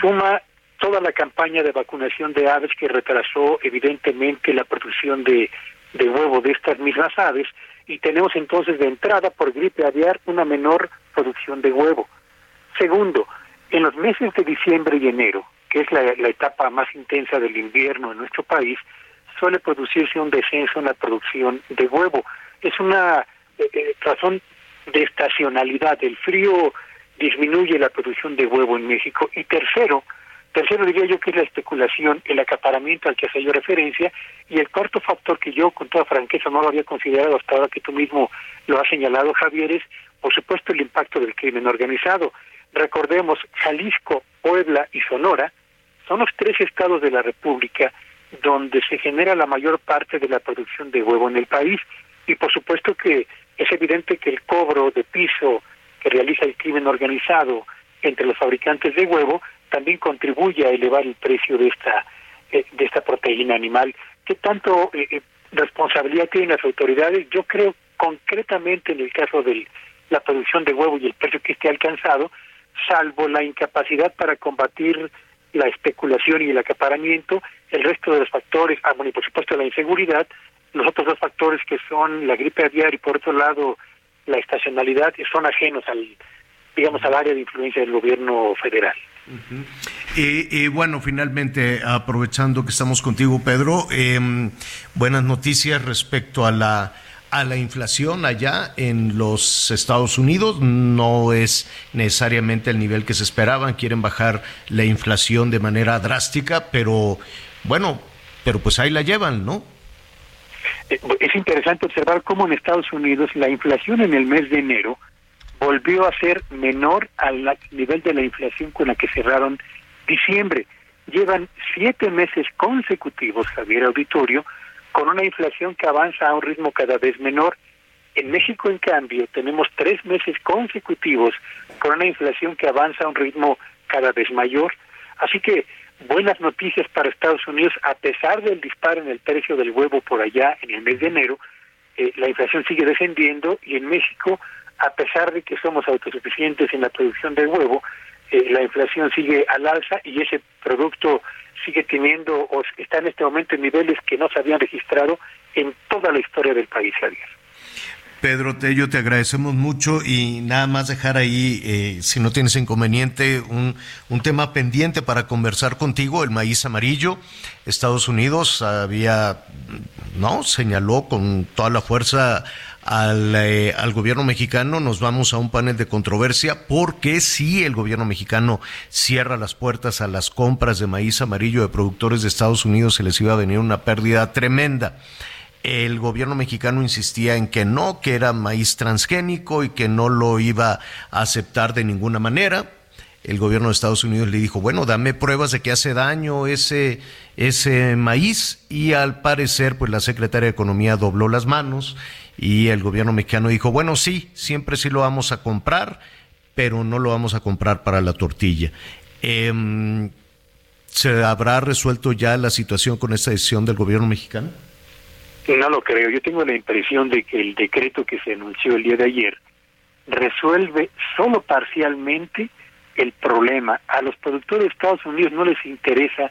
Suma toda la campaña de vacunación de aves que retrasó evidentemente la producción de, de huevo de estas mismas aves y tenemos entonces de entrada por gripe aviar una menor producción de huevo. Segundo, en los meses de diciembre y enero, que es la etapa más intensa del invierno en nuestro país, suele producirse un descenso en la producción de huevo. Es una eh, eh, razón de estacionalidad. El frío disminuye la producción de huevo en México. Y tercero, tercero diría yo que es la especulación, el acaparamiento al que hacía yo referencia. Y el cuarto factor que yo con toda franqueza no lo había considerado hasta ahora que tú mismo lo has señalado, Javier, es por supuesto el impacto del crimen organizado. Recordemos, Jalisco, Puebla y Sonora son los tres estados de la República donde se genera la mayor parte de la producción de huevo en el país. Y por supuesto que es evidente que el cobro de piso que realiza el crimen organizado entre los fabricantes de huevo también contribuye a elevar el precio de esta eh, de esta proteína animal. ¿Qué tanto eh, eh, responsabilidad tienen las autoridades? Yo creo concretamente en el caso de la producción de huevo y el precio que esté alcanzado, salvo la incapacidad para combatir la especulación y el acaparamiento, el resto de los factores, ah, bueno, y por supuesto la inseguridad, los otros dos factores que son la gripe aviar y por otro lado la estacionalidad son ajenos al digamos al área de influencia del gobierno federal. y, bueno, finalmente, aprovechando que estamos contigo, Pedro, em, buenas noticias respecto a la a la inflación allá en los Estados Unidos. No es necesariamente el nivel que se esperaban. Quieren bajar la inflación de manera drástica, pero bueno, pero pues ahí la llevan, ¿no? Eh, es interesante observar cómo en Estados Unidos la inflación en el mes de enero volvió a ser menor al nivel de la inflación con la que cerraron diciembre. Llevan siete meses consecutivos, Javier Auditorio, con una inflación que avanza a un ritmo cada vez menor. En México, en cambio, tenemos tres meses consecutivos con una inflación que avanza a un ritmo cada vez mayor. Así que buenas noticias para Estados Unidos, a pesar del disparo en el precio del huevo por allá en el mes de enero, eh, la inflación sigue descendiendo y en México, a pesar de que somos autosuficientes en la producción del huevo, eh, la inflación sigue al alza y ese producto sigue teniendo o está en este momento en niveles que no se habían registrado en toda la historia del país, Javier. Pedro Tello, te agradecemos mucho y nada más dejar ahí, eh, si no tienes inconveniente, un, un, tema pendiente para conversar contigo, el maíz amarillo. Estados Unidos había, no, señaló con toda la fuerza al, eh, al, gobierno mexicano, nos vamos a un panel de controversia porque si el gobierno mexicano cierra las puertas a las compras de maíz amarillo de productores de Estados Unidos, se les iba a venir una pérdida tremenda el gobierno mexicano insistía en que no, que era maíz transgénico y que no lo iba a aceptar de ninguna manera. El gobierno de Estados Unidos le dijo, bueno, dame pruebas de que hace daño ese, ese maíz y al parecer pues la secretaria de Economía dobló las manos y el gobierno mexicano dijo, bueno, sí, siempre sí lo vamos a comprar, pero no lo vamos a comprar para la tortilla. Em, ¿Se habrá resuelto ya la situación con esta decisión del gobierno mexicano? No lo creo. Yo tengo la impresión de que el decreto que se anunció el día de ayer resuelve solo parcialmente el problema. A los productores de Estados Unidos no les interesa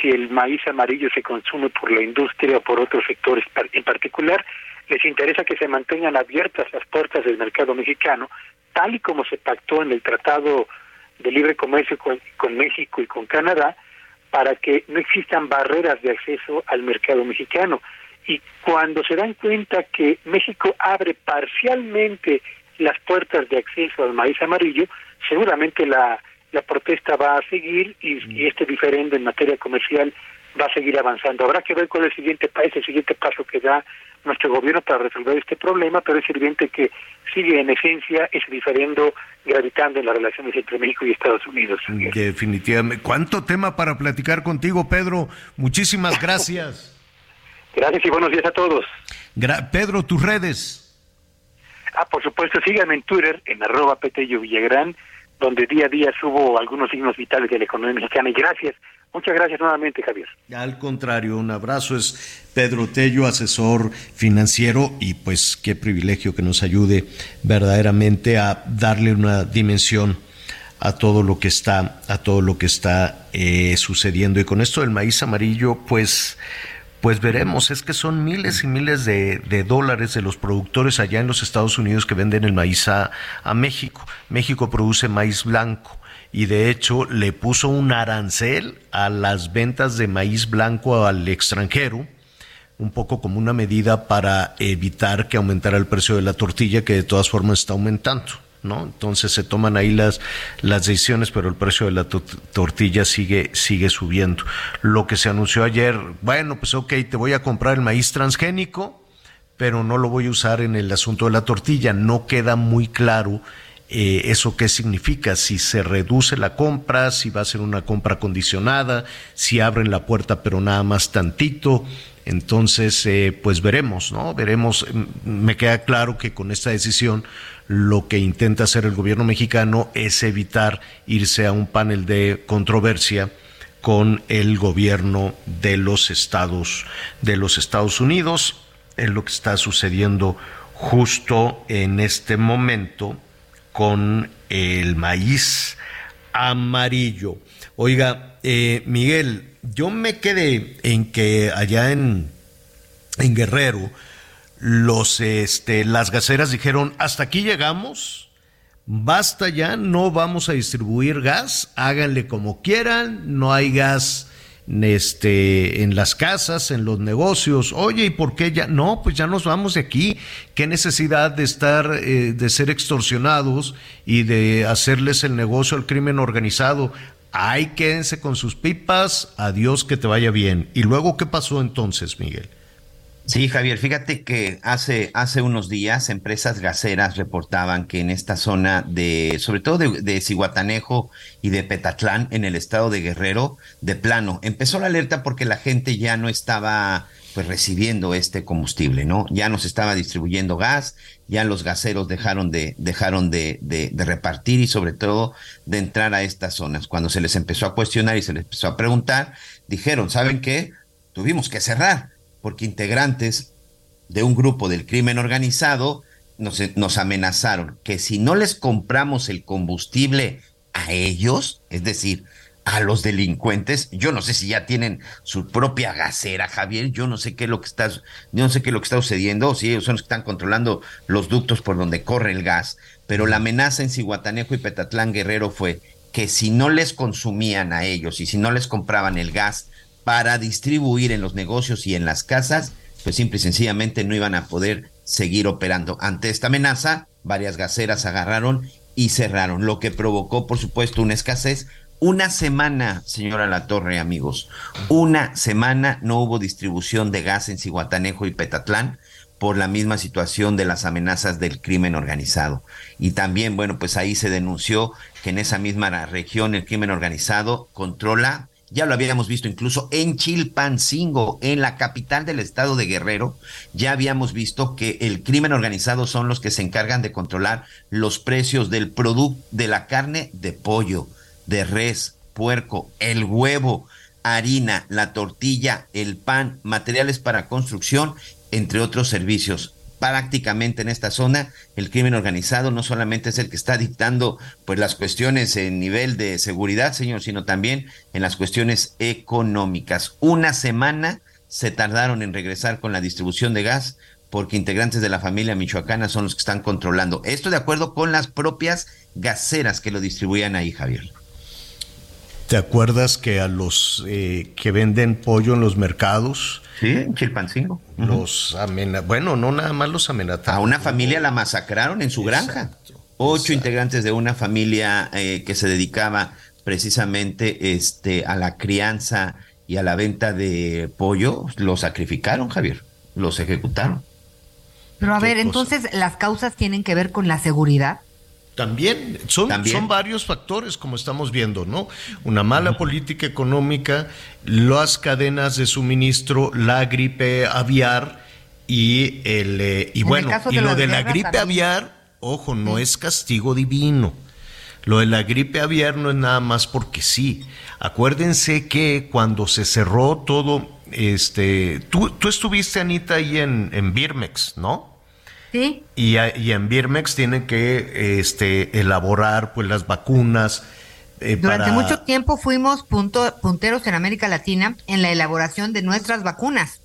si el maíz amarillo se consume por la industria o por otros sectores en particular. Les interesa que se mantengan abiertas las puertas del mercado mexicano, tal y como se pactó en el Tratado de Libre Comercio con, con México y con Canadá, para que no existan barreras de acceso al mercado mexicano y cuando se dan cuenta que México abre parcialmente las puertas de acceso al maíz amarillo, seguramente la, la protesta va a seguir y, y, este diferendo en materia comercial va a seguir avanzando. Habrá que ver cuál es el siguiente el siguiente paso que da nuestro gobierno para resolver este problema, pero es evidente que sigue en esencia ese diferendo gravitando en las relaciones entre México y Estados Unidos. Definitivamente. ¿Cuánto tema para platicar contigo, Pedro? Muchísimas gracias. Gracias y buenos días a todos. Pedro, tus redes. Ah, por supuesto, síganme en Twitter, en arroba Villagrán, donde día a día subo algunos signos vitales de la economía mexicana. Y gracias, muchas gracias nuevamente, Javier. Al contrario, un abrazo. Es Pedro Tello, asesor financiero, y pues qué privilegio que nos ayude verdaderamente a darle una dimensión a todo lo que está, a todo lo que está eh, sucediendo. Y con esto del maíz amarillo, pues pues veremos, es que son miles y miles de, dólares de los productores allá en los Estados Unidos que venden el maíz a, México. México produce maíz blanco y de hecho le puso un arancel a las ventas de maíz blanco al extranjero un poco como una medida para evitar que aumentara el precio de la tortilla, que de todas formas está aumentando. ¿no? Entonces se toman ahí las, las decisiones, pero el precio de la tortilla sigue, sigue subiendo. Lo que se anunció ayer, bueno, pues ok, te voy a comprar el maíz transgénico, pero no lo voy a usar en el asunto de la tortilla. No queda muy claro eh, eso qué significa, si se reduce la compra, si va a ser una compra condicionada, si abren la puerta pero nada más tantito. Entonces, eh, pues veremos, ¿no? Veremos, me queda claro que con esta decisión lo que intenta hacer el gobierno mexicano es evitar irse a un panel de controversia con el gobierno de los Estados de los Estados Unidos, es lo que está sucediendo justo en este momento con el maíz amarillo. Oiga, eh, Miguel, yo me quedé en que allá en, en Guerrero, los, este, las gaseras dijeron, hasta aquí llegamos, basta ya, no vamos a distribuir gas, háganle como quieran, no hay gas este, en las casas, en los negocios. Oye, ¿y por qué ya? No, pues ya nos vamos de aquí. ¿Qué necesidad de estar, eh, de ser extorsionados y de hacerles el negocio al crimen organizado? Ay, quédense con sus pipas, adiós, que te vaya bien. ¿Y luego qué pasó entonces, Miguel? Sí, Javier, fíjate que hace, hace unos días empresas gaseras reportaban que en esta zona de, sobre todo de, de y de Petatlán, en el estado de Guerrero, de plano, empezó la alerta porque la gente ya no estaba pues recibiendo este combustible, ¿no? Ya no se estaba distribuyendo gas, ya los gaseros dejaron de, dejaron de, de, de, repartir y sobre todo de entrar a estas zonas. Cuando se les empezó a cuestionar y se les empezó a preguntar, dijeron, ¿saben qué? Tuvimos que cerrar porque integrantes de un grupo del crimen organizado nos, nos, amenazaron que si no les compramos el combustible a ellos, es decir, a los delincuentes, yo no sé si ya tienen su propia gasera, Javier, yo no sé qué es lo que está, no sé qué es lo que está sucediendo, o si ellos son los que están controlando los ductos por donde corre el gas, pero la amenaza en Cihuatanejo y Petatlán Guerrero fue que si no les consumían a ellos y si no les compraban el gas para distribuir en los negocios y en las casas, pues simple y sencillamente no iban a poder seguir operando. Ante esta amenaza, varias gaseras agarraron y cerraron, lo que provocó, por supuesto, una escasez. Una semana, señora La Torre, amigos, una semana no hubo distribución de gas en Cihuatanejo y Petatlán por la misma situación de las amenazas del crimen organizado. Y también, bueno, pues ahí se denunció que en esa misma región el crimen organizado controla ya lo habíamos visto incluso en Chilpancingo, en la capital del estado de Guerrero, ya habíamos visto que el crimen organizado son los que se encargan de controlar los precios del producto de la carne de pollo, de res, puerco, el huevo, harina, la tortilla, el pan, materiales para construcción, entre otros servicios prácticamente en esta zona el crimen organizado no solamente es el que está dictando pues las cuestiones en nivel de seguridad, señor, sino también en las cuestiones económicas. Una semana se tardaron en regresar con la distribución de gas porque integrantes de la familia michoacana son los que están controlando. Esto de acuerdo con las propias gaseras que lo distribuían ahí, Javier. ¿Te acuerdas que a los eh, que venden pollo en los mercados? Sí, en Chilpancingo. Los amena bueno, no nada más los amenazaron. A una familia la masacraron en su granja. Ocho integrantes de una familia eh, que se dedicaba precisamente este, a la crianza y a la venta de pollo, los sacrificaron, Javier. Los ejecutaron. Pero a ver, entonces las causas tienen que ver con la seguridad. También son, son varios factores, como estamos viendo, ¿no? Una mala política económica, las cadenas de suministro, la gripe aviar y el eh, y bueno, y lo de la gripe aviar, ojo, no es castigo divino. Lo de la gripe aviar no es nada más porque sí. Acuérdense que cuando se cerró todo, este, tú, tú estuviste, Anita, ahí en, en Birmex, ¿no? Sí. Y, en Birmex tienen que este, elaborar pues las vacunas. Eh, Durante mucho tiempo fuimos punto, punteros en América Latina en la elaboración de nuestras vacunas.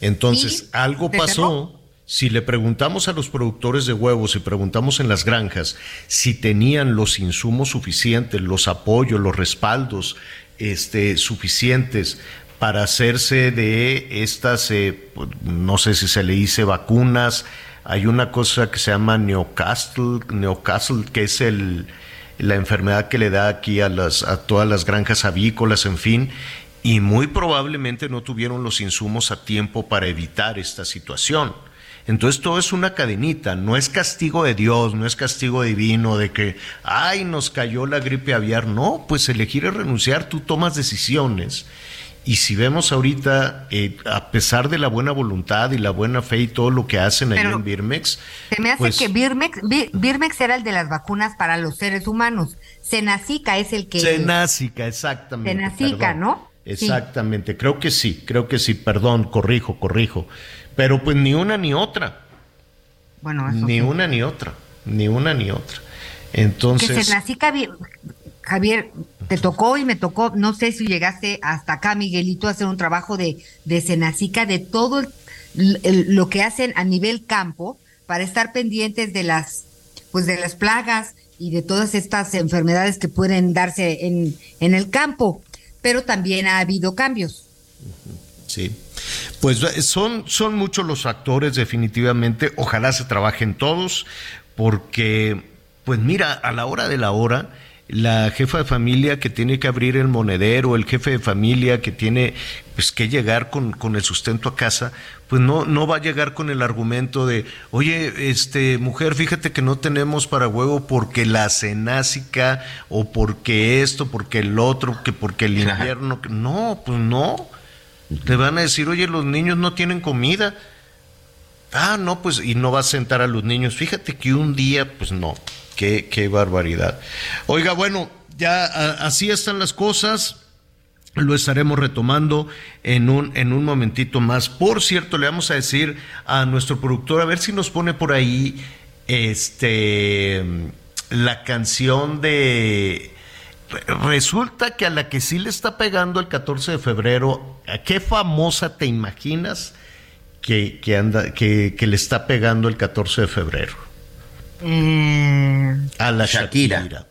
Entonces, algo pasó. Si le preguntamos a los productores de huevos y preguntamos en las granjas si tenían los insumos suficientes, los apoyos, los respaldos este, suficientes para hacerse de estas, eh, pues, no sé si se le dice vacunas, hay una cosa que se llama Newcastle, Newcastle que es el, la enfermedad que le da aquí a, las, a todas las granjas avícolas, en fin, y muy probablemente no tuvieron los insumos a tiempo para evitar esta situación. Entonces todo es una cadenita, no es castigo de Dios, no es castigo divino de que, ay, nos cayó la gripe aviar, no, pues elegir es renunciar, tú tomas decisiones. Y si vemos ahorita, eh, a pesar de la buena voluntad y la buena fe y todo lo que hacen ahí en Birmex. Se me hace pues que Birmex, Bir- Birmex era el de las vacunas para los seres humanos. Senacica es el que. Cenásica, exactamente. Cenacica, perdón. ¿no? Sí. Exactamente, creo que sí, creo que sí, perdón, corrijo, corrijo. Pero pues ni una ni otra, Bueno, eso ni sí. una ni otra, ni una ni otra. Que Entonces, Senacica, vi- Javier, te tocó y me tocó, no sé si llegaste hasta acá, Miguelito, a hacer un trabajo de, de Senacica, de todo lo que hacen a nivel campo para estar pendientes de las, pues de las plagas y de todas estas enfermedades que pueden darse en, en el campo. Pero también ha habido cambios. Sí. Pues son, son muchos los factores, definitivamente. Ojalá se trabajen todos, porque, pues mira, a la hora de la hora, la jefa de familia que tiene que abrir el monedero, el jefe de familia que tiene pues que llegar con, con el sustento a casa, pues no, no va a llegar con el argumento de, oye, este mujer, fíjate que no tenemos para huevo porque la cenásica, o porque esto, porque el otro, que porque el invierno. que- No, pues no. Te van a decir, oye, los niños no tienen comida. Ah, no, pues, y no vas a sentar a los niños. Fíjate que un día, pues no, qué, barbaridad. Oiga, bueno, ya así están las cosas. Lo estaremos retomando en un, en un momentito más. Por cierto, le vamos a decir a nuestro productor, a ver si nos pone por ahí este la canción de Resulta que a la que sí le está pegando el 14 de febrero, ¿a qué famosa te imaginas que, que anda, que, que le está pegando el 14 de febrero? Eh, A la Shakira. Shakira.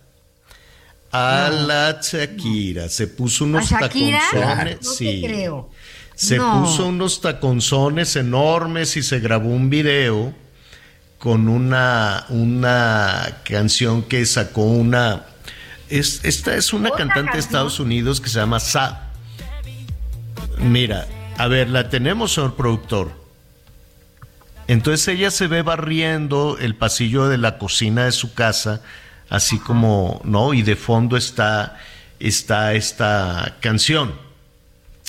A la Shakira. Se puso unos ¿A Shakira? taconzones. No te sí. creo. Se No. puso unos taconzones enormes y se grabó un video con una, una canción que sacó una. Es, esta es una ¿Otra cantante de? Estados Unidos que se llama Sa. Mira, a ver, la tenemos, señor productor. Entonces ella se ve barriendo el pasillo de la cocina de su casa, así como, ¿no? Y de fondo está, está esta canción.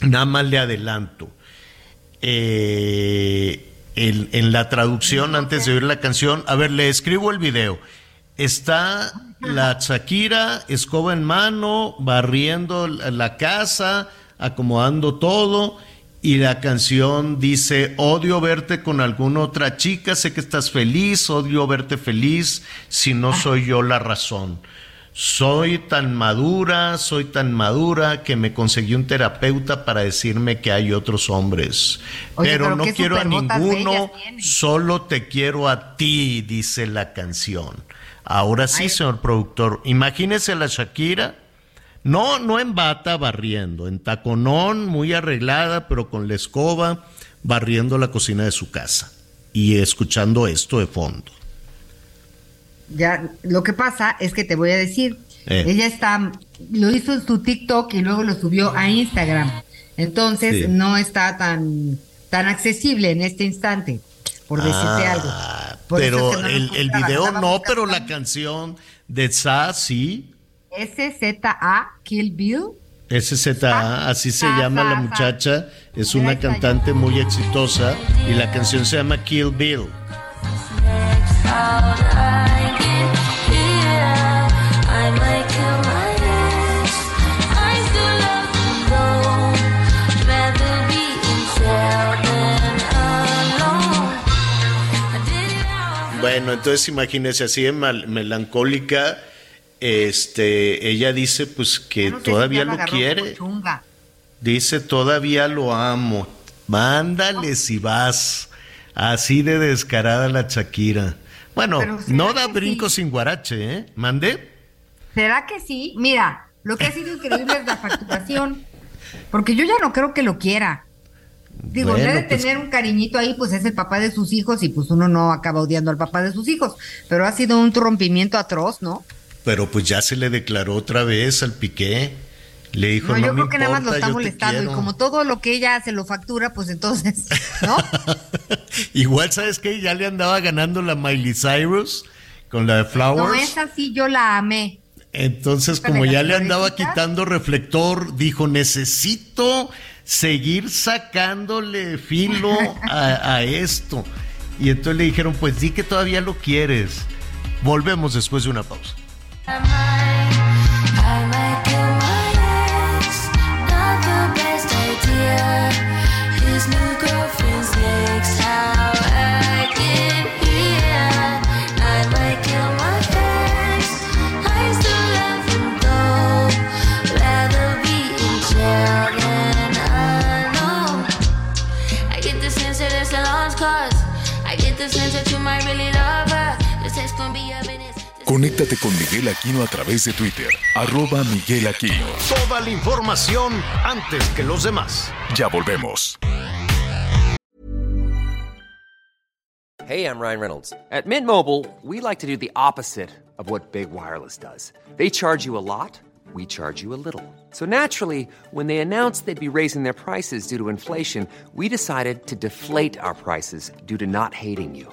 Nada más le adelanto. Eh, en, en la traducción, antes de oír la canción, a ver, le escribo el video. Está la Shakira, escoba en mano, barriendo la la casa, acomodando todo. Y la canción dice, odio verte con alguna otra chica, sé que estás feliz, odio verte feliz, si no soy yo la razón. Soy tan madura, soy tan madura que me conseguí un terapeuta para decirme que hay otros hombres. Oye, pero, pero no quiero a ninguno, solo te quiero a ti, dice la canción. Ahora sí, señor productor, imagínese a la Shakira, no, no en bata barriendo, en taconón, muy arreglada, pero con la escoba, barriendo la cocina de su casa y escuchando esto de fondo. Ya, lo que pasa es que te voy a decir, Eh. ella está, lo hizo en su TikTok y luego lo subió a Instagram. Entonces Sí. no está tan, tan accesible en este instante, por decirte Ah, algo. Por pero es que no lo el, el video no, pero la canción de Sa sí. SZA Kill Bill. SZA, así se llama la muchacha, es una cantante muy exitosa y la canción se llama Kill Bill. Bueno, entonces imagínese así de mal- melancólica, este, ella dice pues que No sé si todavía lo quiere, dice todavía lo amo, mándale si vas, así de descarada la Shakira. Bueno, Pero ¿será no da brinco sí? sin guarache, ¿eh? ¿Mandé? ¿Será que sí? Mira, lo que ha sido increíble es la facturación. Porque yo ya no creo que lo quiera. Digo, Bueno, debe pues- tener un cariñito ahí, pues es el papá de sus hijos y pues uno no acaba odiando al papá de sus hijos. Pero ha sido un rompimiento atroz, ¿no? Pero pues ya se le declaró otra vez al Piqué. Le dijo, No, no, yo me creo que nada más lo está molestando y quiero". como todo lo que ella se lo factura, pues entonces, ¿no? Igual, ¿sabes qué? Ya le andaba ganando la Miley Cyrus con la de Flowers. No, esa sí yo la amé. Entonces, como ya le andaba quitando reflector, dijo, necesito seguir sacándole filo a, a esto. Y entonces le dijeron, pues di que todavía lo quieres. Volvemos después de una pausa. Am I? Conéctate con Miguel Aquino a través de Twitter, arroba Miguel Aquino. Toda la información antes que los demás. Ya volvemos. Hey, I'm Ryan Reynolds. At Mint Mobile, we like to do the opposite of what Big Wireless does. They charge you a lot, we charge you a little. So naturally, when they announced they'd be raising their prices due to inflation, we decided to deflate our prices due to not hating you.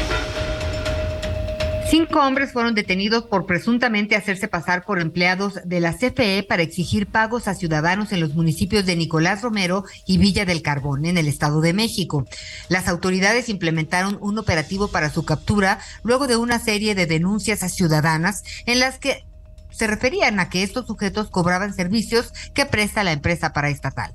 Cinco hombres fueron detenidos por presuntamente hacerse pasar por empleados de la CFE para exigir pagos a ciudadanos en los municipios de Nicolás Romero y Villa del Carbón, en el Estado de México. Las autoridades implementaron un operativo para su captura luego de una serie de denuncias a ciudadanas en las que se referían a que estos sujetos cobraban servicios que presta la empresa paraestatal.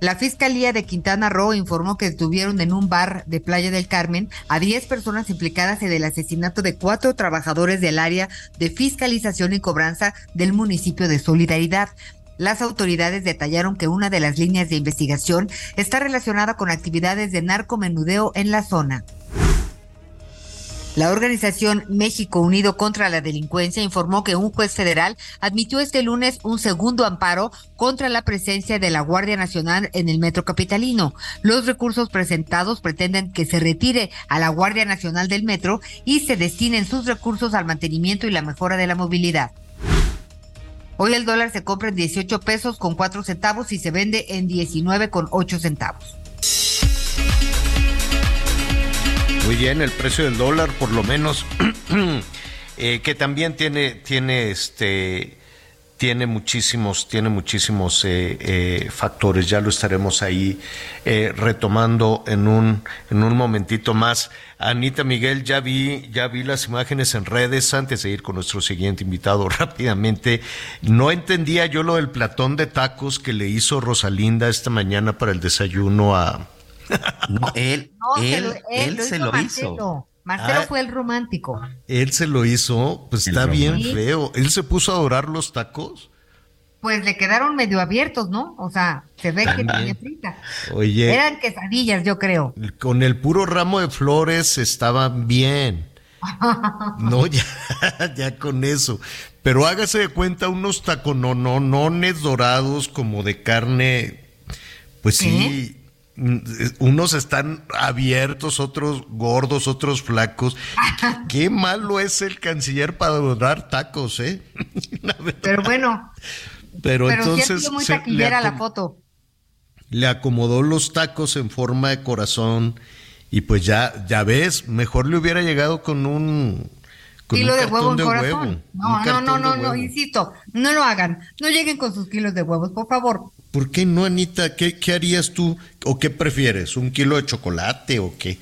La Fiscalía de Quintana Roo informó que detuvieron en un bar de Playa del Carmen a 10 personas implicadas en el asesinato de cuatro trabajadores del área de fiscalización y cobranza del municipio de Solidaridad. Las autoridades detallaron que una de las líneas de investigación está relacionada con actividades de narcomenudeo en la zona. La organización México Unido contra la Delincuencia informó que un juez federal admitió este lunes un segundo amparo contra la presencia de la Guardia Nacional en el metro capitalino. Los recursos presentados pretenden que se retire a la Guardia Nacional del metro y se destinen sus recursos al mantenimiento y la mejora de la movilidad. Hoy el dólar se compra en 18 pesos con 4 centavos y se vende en 19 con 8 centavos. Muy bien, el precio del dólar, por lo menos, eh, que también tiene, tiene este, tiene muchísimos, tiene muchísimos eh, eh, factores. Ya lo estaremos ahí retomando en un, en un momentito más. Anita Miguel, ya vi, ya vi las imágenes en redes antes de ir con nuestro siguiente invitado rápidamente. No entendía yo lo del platón de tacos que le hizo Rosalinda esta mañana para el desayuno a. No, él, No, se él, lo- él, lo se hizo lo Marcelo. hizo. Marcelo Ah. fue el romántico. Él se lo hizo, pues El está bien feo. Él se puso a adorar los tacos. Pues le quedaron medio abiertos, ¿no? O sea, se ve que tenía frita. Oye, Eran quesadillas, yo creo. con el puro ramo de flores estaban bien. No, ya, ya con eso. Pero hágase de cuenta unos tacononones dorados como de carne, pues sí, unos están abiertos, otros gordos, otros flacos. Qué malo es el canciller para dorar tacos, ¿eh? Pero bueno, Pero, pero sí entonces muy se- le la foto. le acomodó los tacos en forma de corazón y pues ya, ya ves, mejor le hubiera llegado con un Kilo de huevo en de corazón. huevo, No, no, no, no, no, insisto, no lo hagan. No lleguen con sus kilos de huevos, por favor. ¿Por qué no, Anita? ¿Qué, qué harías tú? ¿O qué prefieres? ¿Un kilo de chocolate o qué?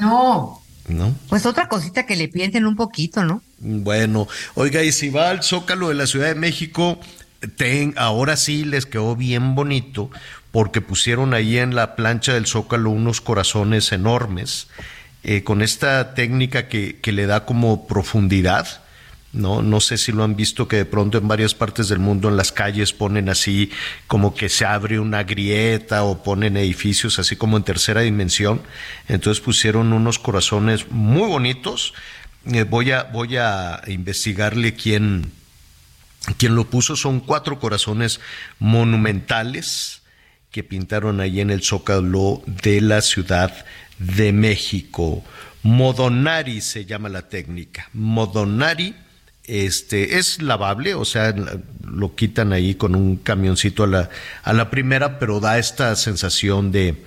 No. ¿No? Pues otra cosita que le piensen un poquito, ¿no? Bueno, oiga, y si va al Zócalo de la Ciudad de México, ten, ahora sí les quedó bien bonito, porque pusieron ahí en la plancha del zócalo unos corazones enormes, eh, con esta técnica que, que le da como profundidad ¿no? No sé si lo han visto que de pronto en varias partes del mundo en las calles ponen así como que se abre una grieta o ponen edificios así como en tercera dimensión. Entonces pusieron unos corazones muy bonitos. Eh, voy, a, voy a investigarle quién, quién lo puso. Son cuatro corazones monumentales que pintaron ahí en el zócalo de la Ciudad de México. Modonari se llama la técnica. Modonari este es lavable, o sea, lo quitan ahí con un camioncito a la, a la primera, pero da esta sensación de,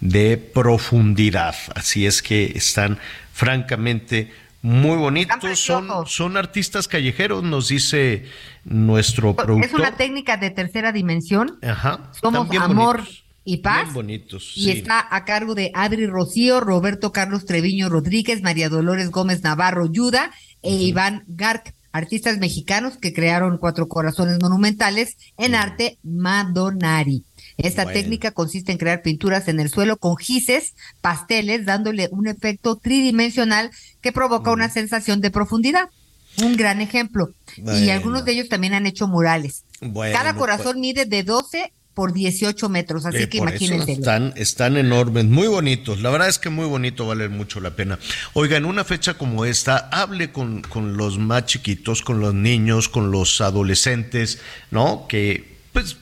de profundidad. Así es que están francamente muy bonitos. Son, son artistas callejeros, nos dice nuestro productor. Es una técnica de tercera dimensión. Ajá. Somos amor y paz. bonitos. Y está a cargo de Adri Rocío, Roberto Carlos Treviño Rodríguez, María Dolores Gómez Navarro Yuda e Iván Garc artistas mexicanos que crearon cuatro corazones monumentales en arte Madonari. Esta técnica consiste en crear pinturas en el suelo con gises, pasteles, dándole un efecto tridimensional que provoca una sensación de profundidad. Un gran ejemplo. Y algunos de ellos también han hecho murales. Cada corazón pues mide de 12 por 18 metros, así que imagínense. Están, están enormes, muy bonitos. La verdad es que muy bonito, vale mucho la pena. Oiga, en una fecha como esta, hable con, con los más chiquitos, con los niños, con los adolescentes, ¿no? Que pues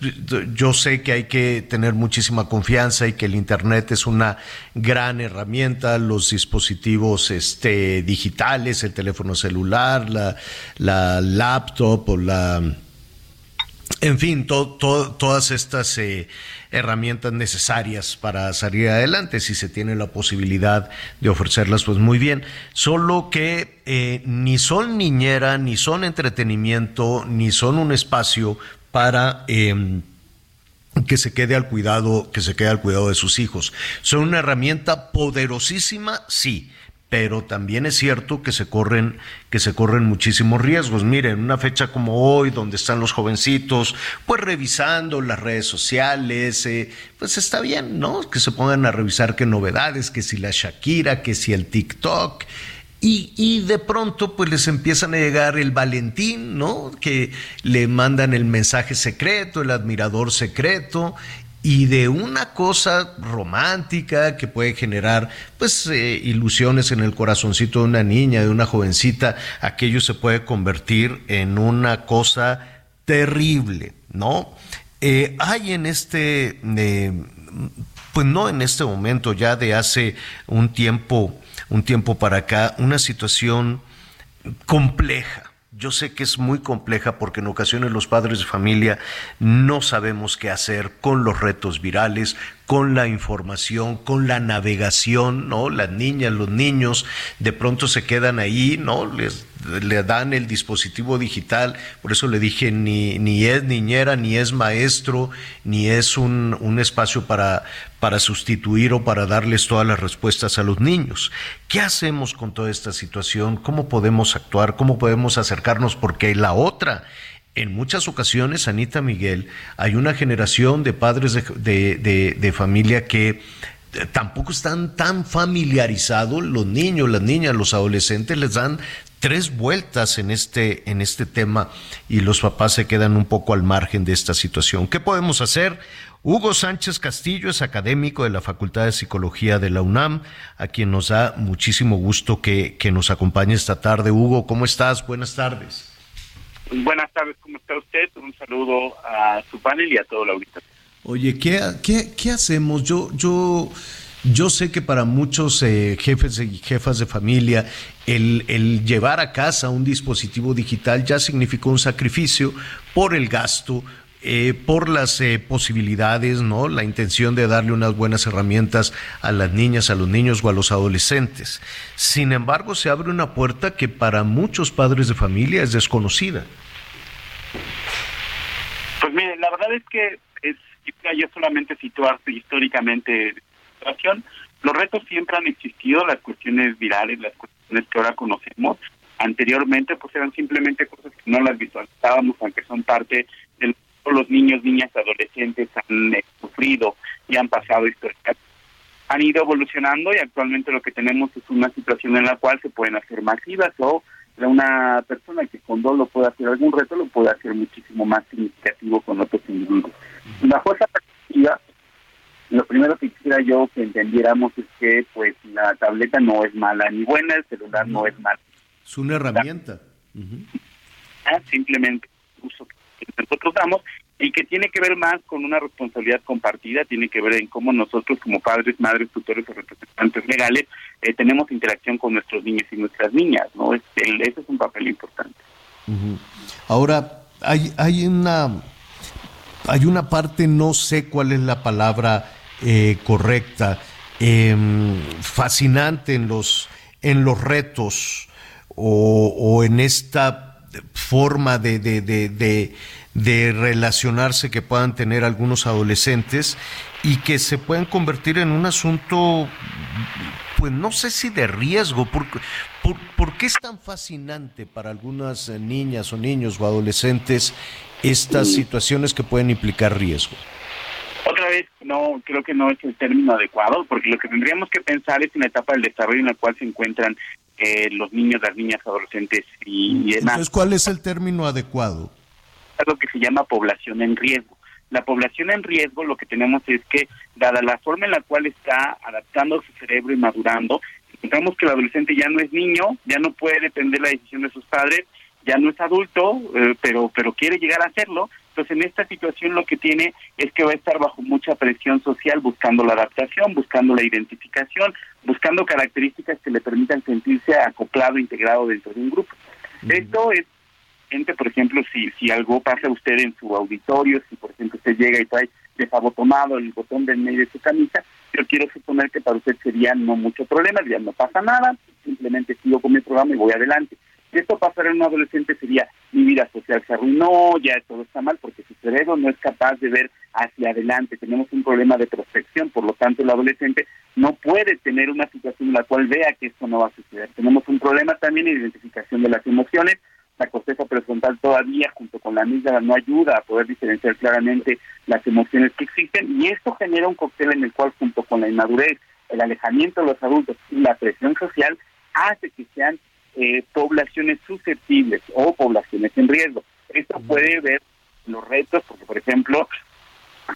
yo sé que hay que tener muchísima confianza y que el internet es una gran herramienta, los dispositivos este, digitales, el teléfono celular, la, la laptop o la en fin, todas estas eh, herramientas necesarias para salir adelante, si se tiene la posibilidad de ofrecerlas, pues muy bien. Solo que eh, ni son niñera, ni son entretenimiento, ni son un espacio para em, que se quede al cuidado, que se quede al cuidado de sus hijos. Son una herramienta poderosísima, sí pero también es cierto que se corren que se corren muchísimos riesgos. Miren, una fecha como hoy donde están los jovencitos pues revisando las redes sociales, eh, pues está bien, ¿no? Que se pongan a revisar qué novedades, que si la Shakira, que si el TikTok. Y, y, de pronto pues les empiezan a llegar el Valentín, ¿no? Que le mandan el mensaje secreto, el admirador secreto, y de una cosa romántica que puede generar pues eh, ilusiones en el corazoncito de una niña, de una jovencita, aquello se puede convertir en una cosa terrible, ¿no? Eh, hay en este, eh, pues no en este momento, ya de hace un tiempo, un tiempo para acá, una situación compleja yo sé que es muy compleja porque en ocasiones los padres de familia no sabemos qué hacer con los retos virales, con la información, con la navegación, ¿no? Las niñas, los niños de pronto se quedan ahí, ¿no? Les le dan el dispositivo digital, por eso le dije, ni, ni es niñera, ni es maestro, ni es un, un espacio para, para sustituir o para darles todas las respuestas a los niños. ¿Qué hacemos con toda esta situación? ¿Cómo podemos actuar? ¿Cómo podemos acercarnos? Porque la otra, en muchas ocasiones, Anita Miguel, hay una generación de padres de, familia que tampoco están tan familiarizados los niños, las niñas, los adolescentes les dan tres vueltas en este, en este tema y los papás se quedan un poco al margen de esta situación. ¿Qué podemos hacer? Hugo Sánchez Castillo es académico de la Facultad de Psicología de la UNAM, a quien nos da muchísimo gusto que, que nos acompañe esta tarde. Hugo, ¿cómo estás? Buenas tardes. Buenas tardes, ¿cómo está usted? Un saludo a su panel y a todo la auditorio. Oye, ¿qué, qué, qué hacemos? Yo, yo yo sé que para muchos eh, jefes y jefas de familia el, el, llevar a casa un dispositivo digital ya significó un sacrificio por el gasto, eh, por las eh, posibilidades, ¿no? La intención de darle unas buenas herramientas a las niñas, a los niños o a los adolescentes. Sin embargo, se abre una puerta que para muchos padres de familia es desconocida. Pues mire, la es que es, yo solamente situarse históricamente los retos siempre han existido, las cuestiones virales, las cuestiones que ahora conocemos. Anteriormente, pues eran simplemente cosas que no las visualizábamos, aunque son parte todos los niños, niñas, adolescentes han eh, sufrido y han pasado historias han ido evolucionando y actualmente lo que tenemos es una situación en la cual se pueden hacer masivas o una persona que con dolo puede hacer algún reto lo puede hacer muchísimo más significativo con otros individuos. Bajo esa perspectiva, lo primero que quisiera yo que entendiéramos es que pues la tableta no es mala ni buena, el celular no, es malo. Es una herramienta. Ah, simplemente uso que nosotros damos y que tiene que ver más con una responsabilidad compartida, tiene que ver en cómo nosotros como padres, madres, tutores o representantes legales eh, tenemos interacción con nuestros niños y nuestras niñas, ¿no? ese es un papel importante. Ahora, hay, hay una hay una parte, no sé cuál es la palabra eh, correcta, em, fascinante en los, en los retos o, en esta forma de, relacionarse que puedan tener algunos adolescentes y que se pueden convertir en un asunto, pues no sé si de riesgo, ¿por, por, por qué es tan fascinante para algunas niñas o niños o adolescentes estas situaciones que pueden implicar riesgo? Otra vez, no, creo que no es el término adecuado, porque lo que tendríamos que pensar es en la etapa del desarrollo en la cual se encuentran eh, los niños, las niñas, adolescentes y, demás. Entonces, ¿cuál es el término adecuado? Lo que se llama población en riesgo. La población en riesgo lo que tenemos es que, dada la forma en la cual está adaptando su cerebro y madurando, encontramos que el adolescente ya no es niño, ya no puede depender la decisión de sus padres, ya no es adulto, eh, pero pero quiere llegar a hacerlo. Entonces, en esta situación lo que tiene es que va a estar bajo mucha presión social, buscando la adaptación, buscando la identificación, buscando características que le permitan sentirse acoplado, integrado dentro de un grupo. Esto es gente, por ejemplo, si si algo pasa a usted en su auditorio, si por ejemplo usted llega y trae desabotonado el botón del medio de su camisa, yo quiero suponer que para usted sería no mucho problema, ya no pasa nada, simplemente sigo con mi programa y voy adelante. Si esto pasara en un adolescente sería mi vida social se arruinó, ya todo está mal porque su cerebro no es capaz de ver hacia adelante. Tenemos un problema de prospección, por lo tanto el adolescente no puede tener una situación en la cual vea que esto no va a suceder. Tenemos un problema también de identificación de las emociones. La corteza prefrontal todavía, junto con la amígdala, no ayuda a poder diferenciar claramente las emociones que existen y esto genera un cóctel en el cual, junto con la inmadurez, el alejamiento de los adultos y la presión social, hace que sean eh, poblaciones susceptibles o poblaciones en riesgo. Esto puede ver los retos, porque por ejemplo,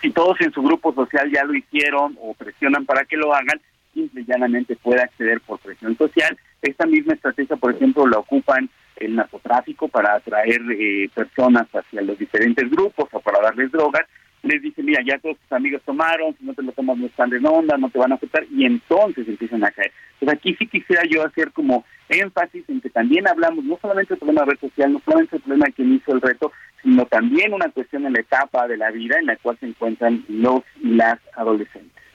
si todos en su grupo social ya lo hicieron o presionan para que lo hagan, simple y llanamente puede acceder por presión social. Esta misma estrategia, por ejemplo, la ocupan el narcotráfico para atraer eh, personas hacia los diferentes grupos o para darles drogas les dice, mira, ya todos tus amigos tomaron, si no te lo tomas no están de onda, no te van a aceptar, y entonces empiezan a caer. Pues aquí sí quisiera yo hacer como énfasis en que también hablamos no solamente del problema de red social, no solamente del problema de quien hizo el reto, sino también una cuestión en la etapa de la vida en la cual se encuentran los y las adolescentes.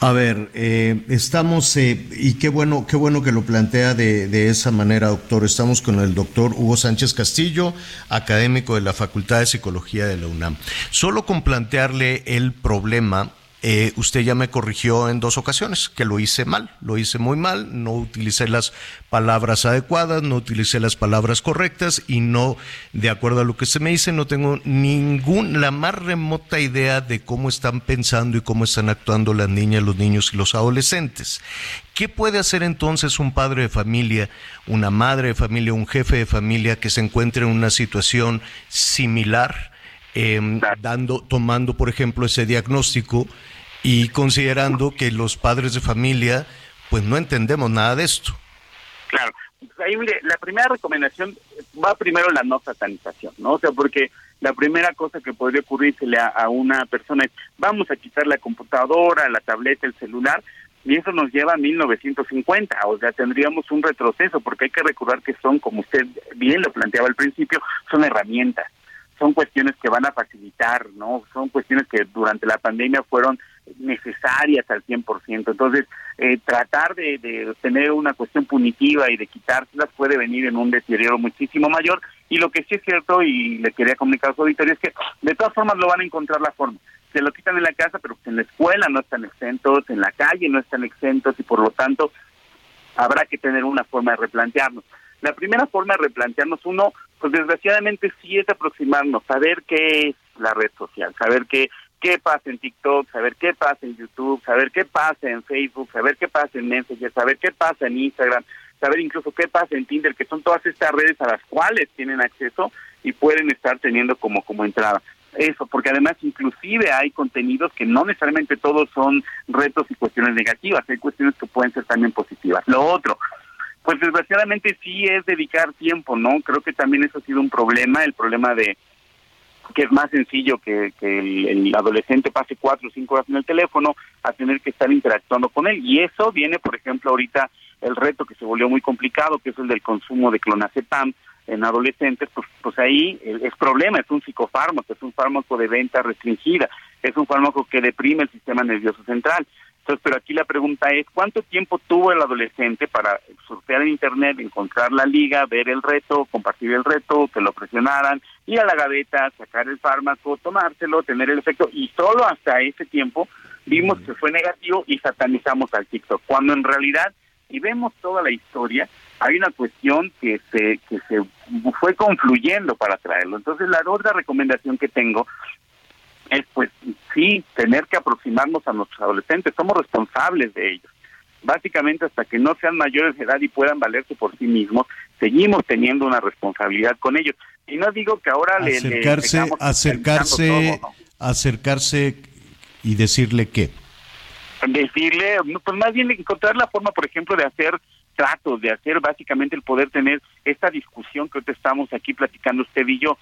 A ver, eh, estamos, eh, y qué bueno, qué bueno que lo plantea de, de, esa manera, doctor. Estamos con el doctor Hugo Sánchez Castillo, académico de la Facultad de Psicología de la UNAM. Solo con plantearle el problema, eh, usted ya me corrigió en dos ocasiones que lo hice mal, lo hice muy mal, no utilicé las palabras adecuadas, no utilicé las palabras correctas y no, de acuerdo a lo que se me dice, no tengo ningún, la más remota idea de cómo están pensando y cómo están actuando las niñas, los niños y los adolescentes. ¿Qué puede hacer entonces un padre de familia, una madre de familia, un jefe de familia que se encuentre en una situación similar? Eh, dando, tomando, por ejemplo, ese diagnóstico y considerando que los padres de familia, pues no entendemos nada de esto. Claro, ahí mire, la primera recomendación va primero la no satanización, ¿no? O sea, porque la primera cosa que podría ocurrírsele a, a una persona es, vamos a quitar la computadora, la tableta, el celular, y eso nos lleva a 1950, o sea, tendríamos un retroceso, porque hay que recordar que son, como usted bien lo planteaba al principio, son herramientas son cuestiones que van a facilitar, ¿no? Son cuestiones que durante la pandemia fueron necesarias al 100%. Entonces, eh, tratar de, de, tener una cuestión punitiva y de quitárselas puede venir en un deterioro muchísimo mayor. Y lo que sí es cierto, y le quería comunicar a su auditorio, es que de todas formas lo van a encontrar la forma. Se lo quitan en la casa, pero en la escuela no están exentos, en la calle no están exentos, y por lo tanto habrá que tener una forma de replantearnos. La primera forma de replantearnos, uno, pues desgraciadamente sí es aproximarnos, saber qué es la red social, saber qué, qué pasa en TikTok, saber qué pasa en YouTube, saber qué pasa en Facebook, saber qué pasa en Messenger, saber qué pasa en Instagram, saber incluso qué pasa en Tinder, que son todas estas redes a las cuales tienen acceso y pueden estar teniendo como, como entrada. Eso, porque además inclusive hay contenidos que no necesariamente todos son retos y cuestiones negativas, hay cuestiones que pueden ser también positivas. Lo otro, pues desgraciadamente sí es dedicar tiempo, ¿no? Creo que también eso ha sido un problema, el problema de que es más sencillo que, el adolescente pase cuatro o cinco horas en el teléfono a tener que estar interactuando con él. Y eso viene, por ejemplo, ahorita el reto que se volvió muy complicado, que es el del consumo de clonazepam en adolescentes, pues, pues ahí es problema, es un psicofármaco, es un fármaco de venta restringida, es un fármaco que deprime el sistema nervioso central. Entonces, pero aquí la pregunta es, ¿cuánto tiempo tuvo el adolescente para surfear en Internet, encontrar la liga, ver el reto, compartir el reto, que lo presionaran, ir a la gaveta, sacar el fármaco, tomárselo, tener el efecto? Y solo hasta ese tiempo vimos que fue negativo y satanizamos al TikTok, cuando en realidad, si vemos toda la historia, hay una cuestión que se, que se fue confluyendo para traerlo. Entonces, la otra recomendación que tengo es pues sí tener que aproximarnos a nuestros adolescentes, somos responsables de ellos. Básicamente hasta que no sean mayores de edad y puedan valerse por sí mismos, seguimos teniendo una responsabilidad con ellos. Y no digo que ahora le- le acercarse, acercarse, todo, ¿no? acercarse y decirle qué. decirle, pues más bien encontrar la forma, por ejemplo, de hacer tratos, de hacer básicamente el poder tener esta discusión que ahorita estamos aquí platicando usted y yo.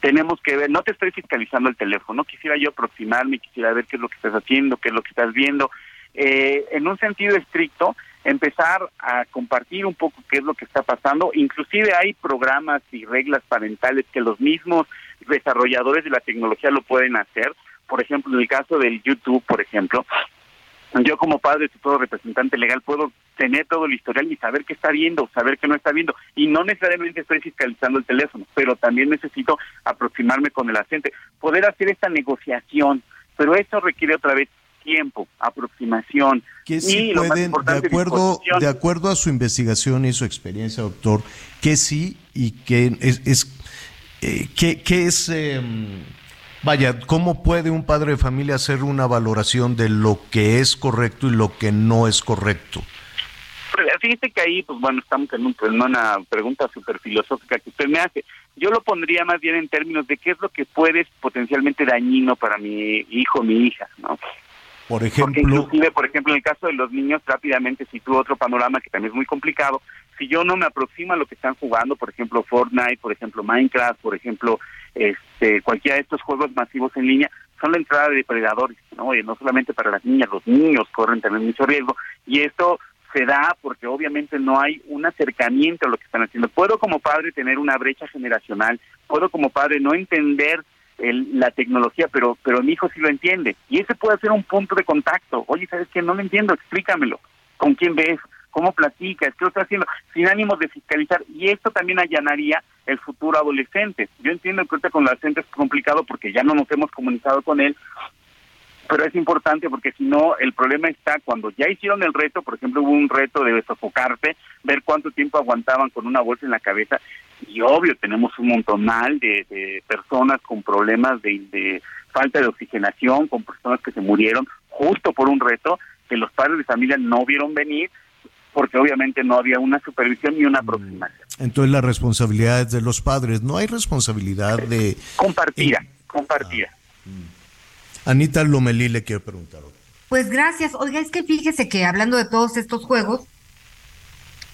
Tenemos que ver, no te estoy fiscalizando el teléfono, quisiera yo aproximarme, quisiera ver qué es lo que estás haciendo, qué es lo que estás viendo. Eh, en un sentido estricto, empezar a compartir un poco qué es lo que está pasando. Inclusive hay programas y reglas parentales que los mismos desarrolladores de la tecnología lo pueden hacer. Por ejemplo, en el caso del YouTube, por ejemplo, yo como padre, todo representante legal, puedo tener todo el historial y saber qué está viendo, saber qué no está viendo. Y no necesariamente estoy fiscalizando el teléfono, pero también necesito aproximarme con el agente, poder hacer esta negociación. Pero eso requiere otra vez tiempo, aproximación. que y sí lo más pueden, de acuerdo, de acuerdo a su investigación y su experiencia, doctor, que sí y que es, es eh, que es, eh, vaya, ¿cómo puede un padre de familia hacer una valoración de lo que es correcto y lo que no es correcto? Fíjese que ahí, pues bueno, estamos en, un- en una pregunta súper filosófica que usted me hace. Yo lo pondría más bien en términos de qué es lo que puede ser potencialmente dañino para mi hijo, mi hija, ¿no? Por Porque ejemplo, inclusive, por ejemplo, en el caso de los niños, rápidamente sitúo otro panorama que también es muy complicado. Si yo no me aproximo a lo que están jugando, por ejemplo, Fortnite, por ejemplo, Minecraft, por ejemplo, este, cualquiera de estos juegos masivos en línea, son la entrada de depredadores, ¿no? Y no solamente para las niñas, los niños corren también mucho riesgo. Y esto se da porque obviamente no hay un acercamiento a lo que están haciendo. Puedo como padre tener una brecha generacional, puedo como padre no entender el- la tecnología, pero pero mi hijo sí lo entiende. Y ese puede ser un punto de contacto. Oye, ¿sabes qué? No lo entiendo, explícamelo. ¿Con quién ves? ¿Cómo platicas? ¿Qué lo estás haciendo? Sin ánimos de fiscalizar. Y esto también allanaría el futuro adolescente. Yo entiendo que ahorita con el adolescente es complicado porque ya no nos hemos comunicado con él, pero es importante porque si no, el problema está cuando ya hicieron el reto, por ejemplo, hubo un reto de sofocarse, ver cuánto tiempo aguantaban con una bolsa en la cabeza, y obvio, tenemos un montonal de, de personas con problemas de, de falta de oxigenación, con personas que se murieron justo por un reto que los padres de familia no vieron venir, porque obviamente no había una supervisión ni una aproximación. entonces la responsabilidad es de los padres. No hay responsabilidad de... Compartida, compartida. Anita Lomelí le quiero preguntar. Pues gracias. Oiga, es que fíjese que hablando de todos estos juegos,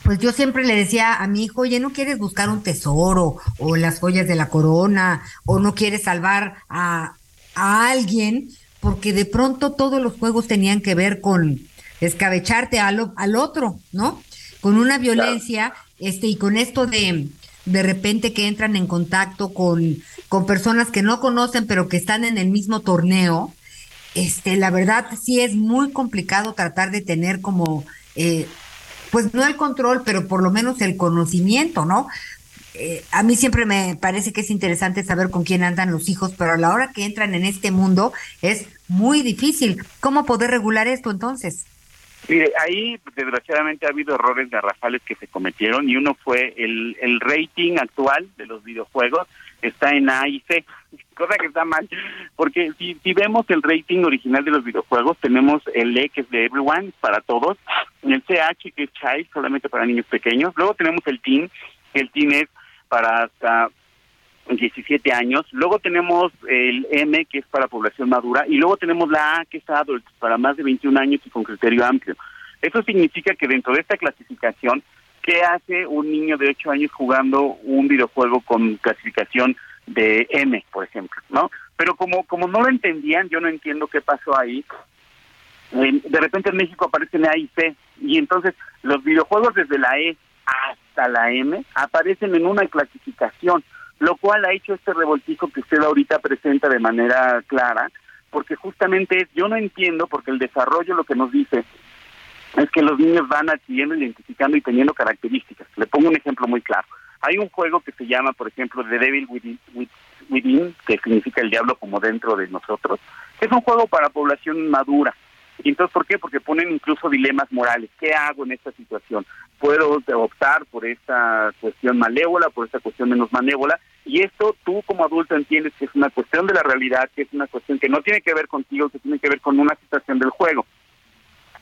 pues yo siempre le decía a mi hijo, oye, ¿no quieres buscar un tesoro o las joyas de la corona o no quieres salvar a, a alguien? Porque de pronto todos los juegos tenían que ver con escabecharte al, al otro, ¿no? Con una violencia, este, y con esto de de repente que entran en contacto con, con personas que no conocen, pero que están en el mismo torneo, este, la verdad sí es muy complicado tratar de tener como, eh, pues no el control, pero por lo menos el conocimiento, ¿no? Eh, a mí siempre me parece que es interesante saber con quién andan los hijos, pero a la hora que entran en este mundo es muy difícil. ¿Cómo poder regular esto entonces? Mire, ahí desgraciadamente ha habido errores garrafales que se cometieron y uno fue el, el rating actual de los videojuegos está en A y C, cosa que está mal, porque si, vemos el rating original de los videojuegos, tenemos el E que es de Everyone, para todos, el CH que es Child, solamente para niños pequeños, luego tenemos el Teen, que el Teen es para hasta 17 años, luego tenemos el M que es para población madura y luego tenemos la A que es adult para más de 21 años y con criterio amplio. Eso significa que dentro de esta clasificación, ¿qué hace un niño de 8 años jugando un videojuego con clasificación de M, por ejemplo, ¿no? Pero como como no lo entendían, yo no entiendo qué pasó ahí. De repente en México aparecen A y C y entonces los videojuegos desde la E hasta la M aparecen en una clasificación lo cual ha hecho este revoltijo que usted ahorita presenta de manera clara, porque justamente es, yo no entiendo, porque el desarrollo lo que nos dice es que los niños van adquiriendo, identificando y teniendo características. Le pongo un ejemplo muy claro. Hay un juego que se llama, por ejemplo, The Devil Within, Within que significa el diablo como dentro de nosotros, es un juego para población madura. ¿Y entonces por qué? Porque ponen incluso dilemas morales. ¿Qué hago en esta situación? ¿Puedo optar por esta cuestión malévola, por esta cuestión menos malévola? Y esto tú como adulto entiendes que es una cuestión de la realidad, que es una cuestión que no tiene que ver contigo, que tiene que ver con una situación del juego.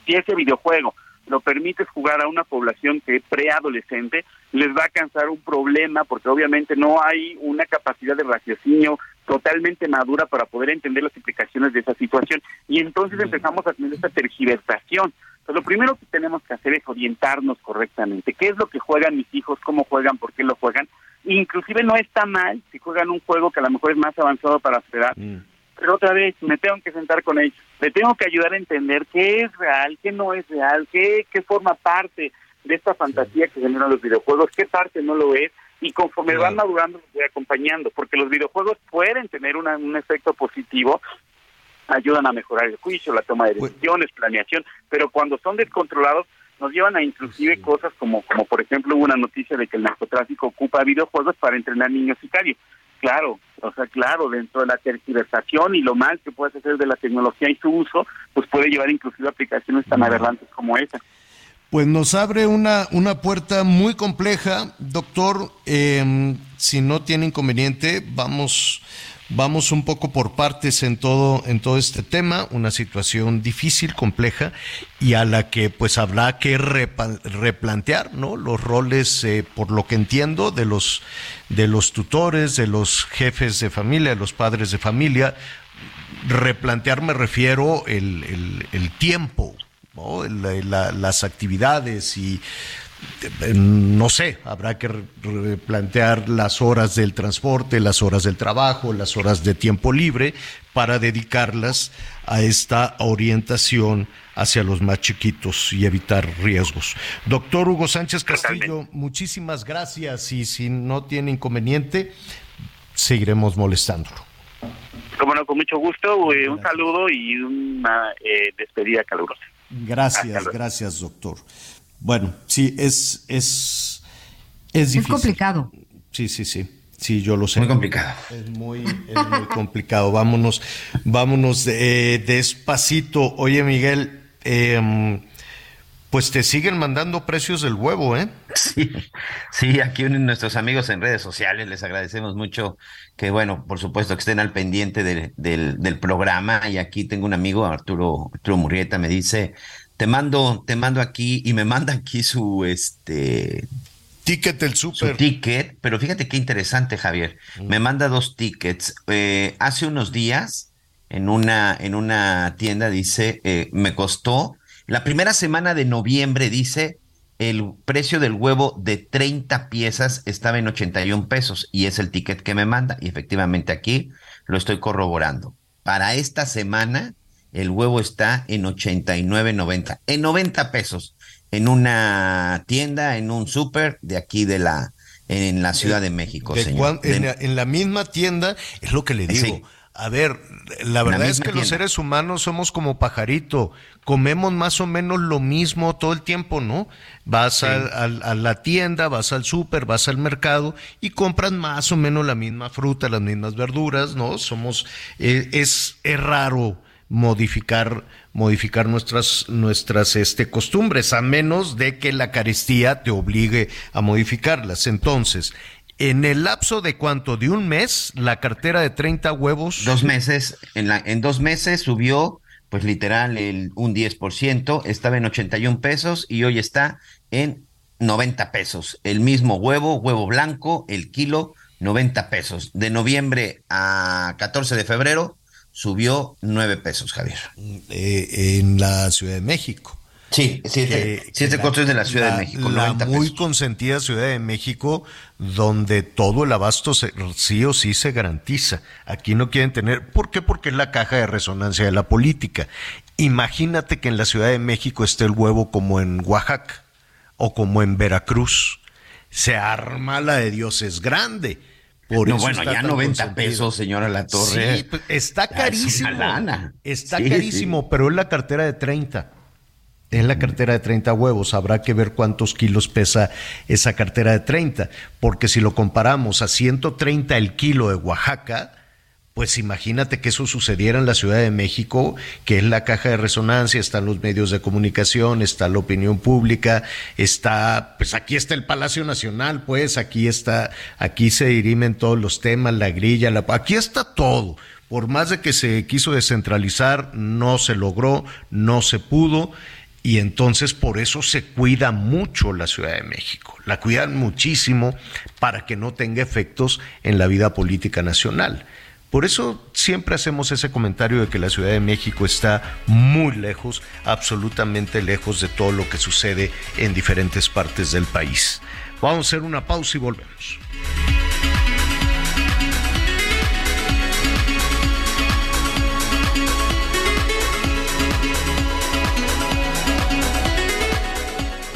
Si ese videojuego lo permites jugar a una población que es preadolescente, les va a causar un problema porque obviamente no hay una capacidad de raciocinio totalmente madura para poder entender las implicaciones de esa situación. Y entonces empezamos a tener esta tergiversación. Entonces, lo primero que tenemos que hacer es orientarnos correctamente. ¿Qué es lo que juegan mis hijos? ¿Cómo juegan? ¿Por qué lo juegan? Inclusive no está mal si juegan un juego que a lo mejor es más avanzado para su edad. Pero otra vez, me tengo que sentar con ellos. Le tengo que ayudar a entender qué es real, qué no es real, qué, qué forma parte de esta fantasía que generan los videojuegos, qué parte no lo es y conforme van madurando los voy acompañando, porque los videojuegos pueden tener un efecto positivo, ayudan a mejorar el juicio, la toma de pues decisiones, planeación, pero cuando son descontrolados nos llevan a inclusive cosas como, como por ejemplo hubo una noticia de que el narcotráfico ocupa videojuegos para entrenar niños sicarios. Claro, o sea, claro, dentro de la tergiversación y lo mal que puede hacer de la tecnología y su uso, pues puede llevar inclusive aplicaciones tan aberrantes como esa pues nos abre una, una puerta muy compleja. Doctor, em, si no tiene inconveniente, vamos, vamos un poco por partes en todo, en todo este tema, una situación difícil, compleja, y a la que pues habrá que replantear, ¿no? Los roles, eh, por lo que entiendo, de los, de los tutores, de los jefes de familia, de los padres de familia. Replantear me refiero el, el, tiempo, las actividades y no sé, habrá que replantear las horas del transporte, las horas del trabajo, las horas de tiempo libre para dedicarlas a esta orientación hacia los más chiquitos y evitar riesgos. Doctor Hugo Sánchez Castillo, muchísimas gracias y si no tiene inconveniente, seguiremos molestándolo. Como no, con mucho gusto, eh, un saludo y una eh, despedida calurosa. Gracias, gracias, doctor. Bueno, sí, es, es, es difícil. Es complicado. Sí, sí, sí. Sí, yo lo sé. Muy complicado. Es muy, es muy complicado. Vámonos, vámonos eh, despacito. Oye, Miguel, eh, pues te siguen mandando precios del huevo, ¿eh? Sí, sí, aquí nuestros amigos en redes sociales les agradecemos mucho que, bueno, por supuesto que estén al pendiente del, del, programa. Y aquí tengo un amigo, Arturo, Arturo Murrieta, me dice, te mando, te mando aquí y me manda aquí su este ticket del súper. Su ticket, pero fíjate qué interesante, Javier. Mm. Me manda dos tickets. Eh, hace unos días en una, en una tienda dice, eh, me costó la primera semana de noviembre dice el precio del huevo de 30 piezas estaba en 81 pesos y es el ticket que me manda y efectivamente aquí lo estoy corroborando. Para esta semana el huevo está en 89.90, en 90 pesos en una tienda, en un súper de aquí de la en la Ciudad de México, señor. en, la, misma tienda es lo que le digo. A ver, la verdad es que los seres humanos somos como pajarito, comemos más o menos lo mismo todo el tiempo, ¿no? Vas a, la tienda, vas al súper, vas al mercado y compras más o menos la misma fruta, las mismas verduras, ¿no? Somos, eh, es, es raro modificar modificar nuestras nuestras este costumbres a menos de que la carestía te obligue a modificarlas. Entonces, en el lapso de cuánto de un mes la cartera de 30 huevos dos meses en la en dos meses subió pues literal el, un 10%, estaba en 81 pesos y hoy está en 90 pesos. El mismo huevo, huevo blanco, el kilo, 90 pesos. De noviembre a 14 de febrero subió 9 pesos, Javier. Eh, en la Ciudad de México. Sí, siete, siete costos de la Ciudad de México. La muy consentida Ciudad de México, donde todo el abasto sí o sí se garantiza. Aquí no quieren tener, ¿por qué? Porque es la caja de resonancia de la política. Imagínate que en la Ciudad de México esté el huevo como en Oaxaca o como en Veracruz. Se arma la de Dios es grande. Por no, bueno, ya 90 pesos, señora La Torre. Sí, pues, está carísimo. Está carísimo, pero es la cartera de 30 en la cartera de 30 huevos. Habrá que ver cuántos kilos pesa esa cartera de 30, porque si lo comparamos a 130 el kilo de Oaxaca, pues imagínate que eso sucediera en la Ciudad de México, que es la caja de resonancia, están los medios de comunicación, está la opinión pública, está, pues aquí está el Palacio Nacional, pues aquí está, aquí se dirimen todos los temas, la grilla, la, aquí está todo. Por más de que se quiso descentralizar, no se logró, no se pudo y entonces por eso se cuida mucho la Ciudad de México, la cuidan muchísimo para que no tenga efectos en la vida política nacional. Por eso siempre hacemos ese comentario de que la Ciudad de México está muy lejos, absolutamente lejos de todo lo que sucede en diferentes partes del país. Vamos a hacer una pausa y volvemos.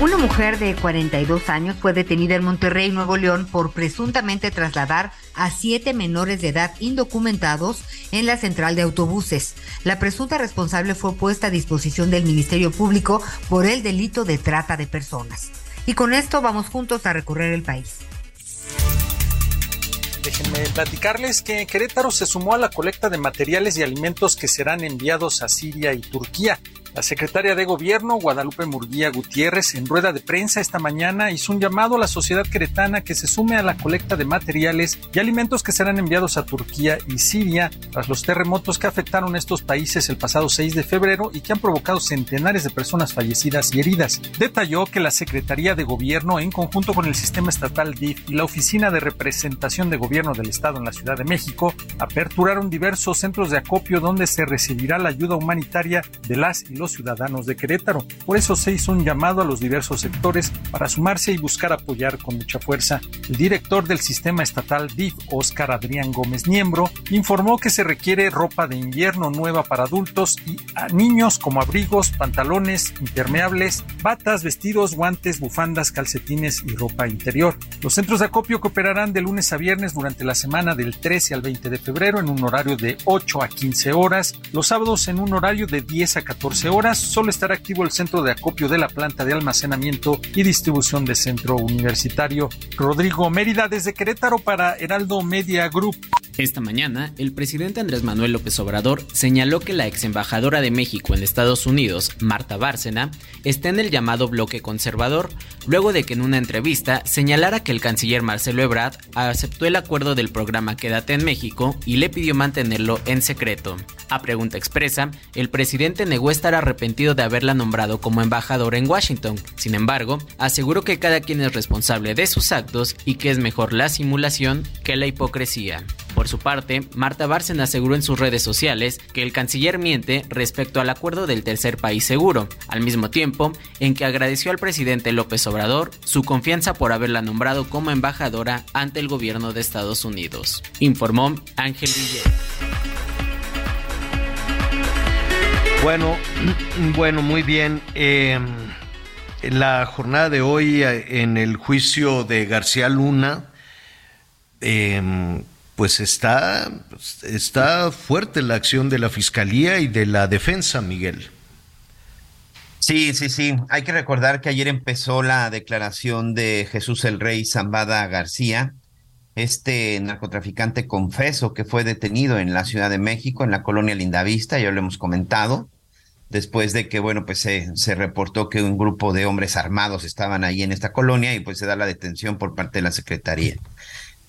Una mujer de 42 años fue detenida en Monterrey, Nuevo León, por presuntamente trasladar a siete menores de edad indocumentados en la central de autobuses. La presunta responsable fue puesta a disposición del Ministerio Público por el delito de trata de personas. Y con esto vamos juntos a recorrer el país. Déjenme platicarles que Querétaro se sumó a la colecta de materiales y alimentos que serán enviados a Siria y Turquía. La secretaria de Gobierno, Guadalupe Murguía Gutiérrez, en rueda de prensa esta mañana hizo un llamado a la sociedad queretana que se sume a la colecta de materiales y alimentos que serán enviados a Turquía y Siria tras los terremotos que afectaron estos países el pasado 6 de febrero y que han provocado centenares de personas fallecidas y heridas. Detalló que la Secretaría de Gobierno, en conjunto con el sistema estatal DIF y la Oficina de Representación de Gobierno del Estado en la Ciudad de México, aperturaron diversos centros de acopio donde se recibirá la ayuda humanitaria de las y los ciudadanos de Querétaro. Por eso se hizo un llamado a los diversos sectores para sumarse y buscar apoyar con mucha fuerza. El director del sistema estatal DIF, Oscar Adrián Gómez Niembro, informó que se requiere ropa de invierno nueva para adultos y a niños como abrigos, pantalones impermeables, batas, vestidos, guantes, bufandas, calcetines y ropa interior. Los centros de acopio que operarán de lunes a viernes durante la semana del 13 al 20 de febrero en un horario de 8 a 15 horas, los sábados en un horario de 10 a 14 horas, solo estará activo el centro de acopio de la planta de almacenamiento y distribución de centro universitario. Rodrigo Mérida desde Querétaro para Heraldo Media Group. Esta mañana, el presidente Andrés Manuel López Obrador señaló que la ex embajadora de México en Estados Unidos, Marta Bárcena, está en el llamado bloque conservador, luego de que en una entrevista señalara que el canciller Marcelo Ebrard aceptó el acuerdo del programa Quédate en México y le pidió mantenerlo en secreto. A pregunta expresa, el presidente negó estar arrepentido de haberla nombrado como embajadora en Washington. Sin embargo, aseguró que cada quien es responsable de sus actos y que es mejor la simulación que la hipocresía. Por su parte, Marta Bárcena aseguró en sus redes sociales que el canciller miente respecto al acuerdo del tercer país seguro, al mismo tiempo en que agradeció al presidente López Obrador su confianza por haberla nombrado como embajadora ante el gobierno de Estados Unidos, informó Ángel Villera. Bueno, bueno, muy bien. Eh, la jornada de hoy eh, en el juicio de García Luna, eh, pues está, está fuerte la acción de la Fiscalía y de la defensa, Miguel. Sí, sí, sí. Hay que recordar que ayer empezó la declaración de Jesús el Rey Zambada García, este narcotraficante confeso que fue detenido en la Ciudad de México, en la colonia Lindavista, ya lo hemos comentado, después de que, bueno, pues se, se reportó que un grupo de hombres armados estaban ahí en esta colonia y pues se da la detención por parte de la Secretaría.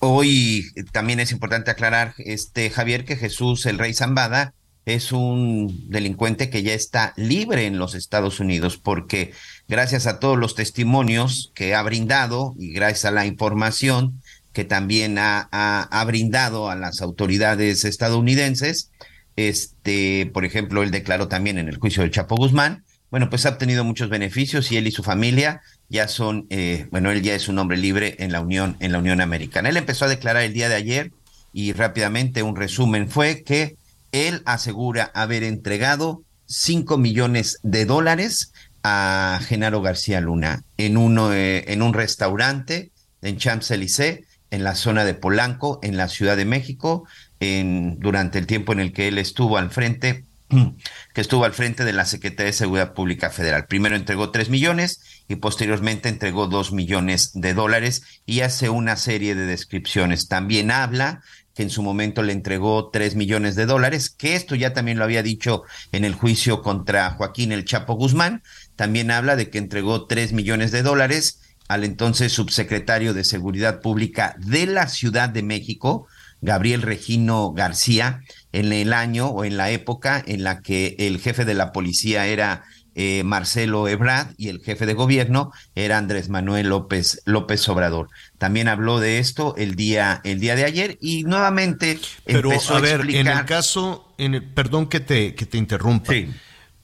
Hoy también es importante aclarar, este Javier, que Jesús el Rey Zambada es un delincuente que ya está libre en los Estados Unidos porque gracias a todos los testimonios que ha brindado y gracias a la información que también ha, ha, brindado a las autoridades estadounidenses, este, por ejemplo, él declaró también en el juicio del Chapo Guzmán, bueno, pues ha obtenido muchos beneficios y él y su familia ya son, eh, bueno, él ya es un hombre libre en la Unión, en la Unión Americana. Él empezó a declarar el día de ayer y rápidamente un resumen fue que él asegura haber entregado 5 millones de dólares a Genaro García Luna en, uno, eh, en un restaurante en Champs-Élysées, en la zona de Polanco, en la Ciudad de México, en, durante el tiempo en el que él estuvo al frente, que estuvo al frente de la Secretaría de Seguridad Pública Federal. Primero entregó 3 millones y posteriormente entregó 2 millones de dólares y hace una serie de descripciones. También habla que en su momento le entregó tres millones de dólares, que esto ya también lo había dicho en el juicio contra Joaquín el Chapo Guzmán, también habla de que entregó tres millones de dólares al entonces subsecretario de Seguridad Pública de la Ciudad de México, Gabriel Regino García, en el año o en la época en la que el jefe de la policía era eh, Marcelo Ebrard y el jefe de gobierno era Andrés Manuel López López Obrador. También habló de esto el día el día de ayer y nuevamente Pero empezó a ver, explicar... en el caso, en el, perdón que te que te interrumpa,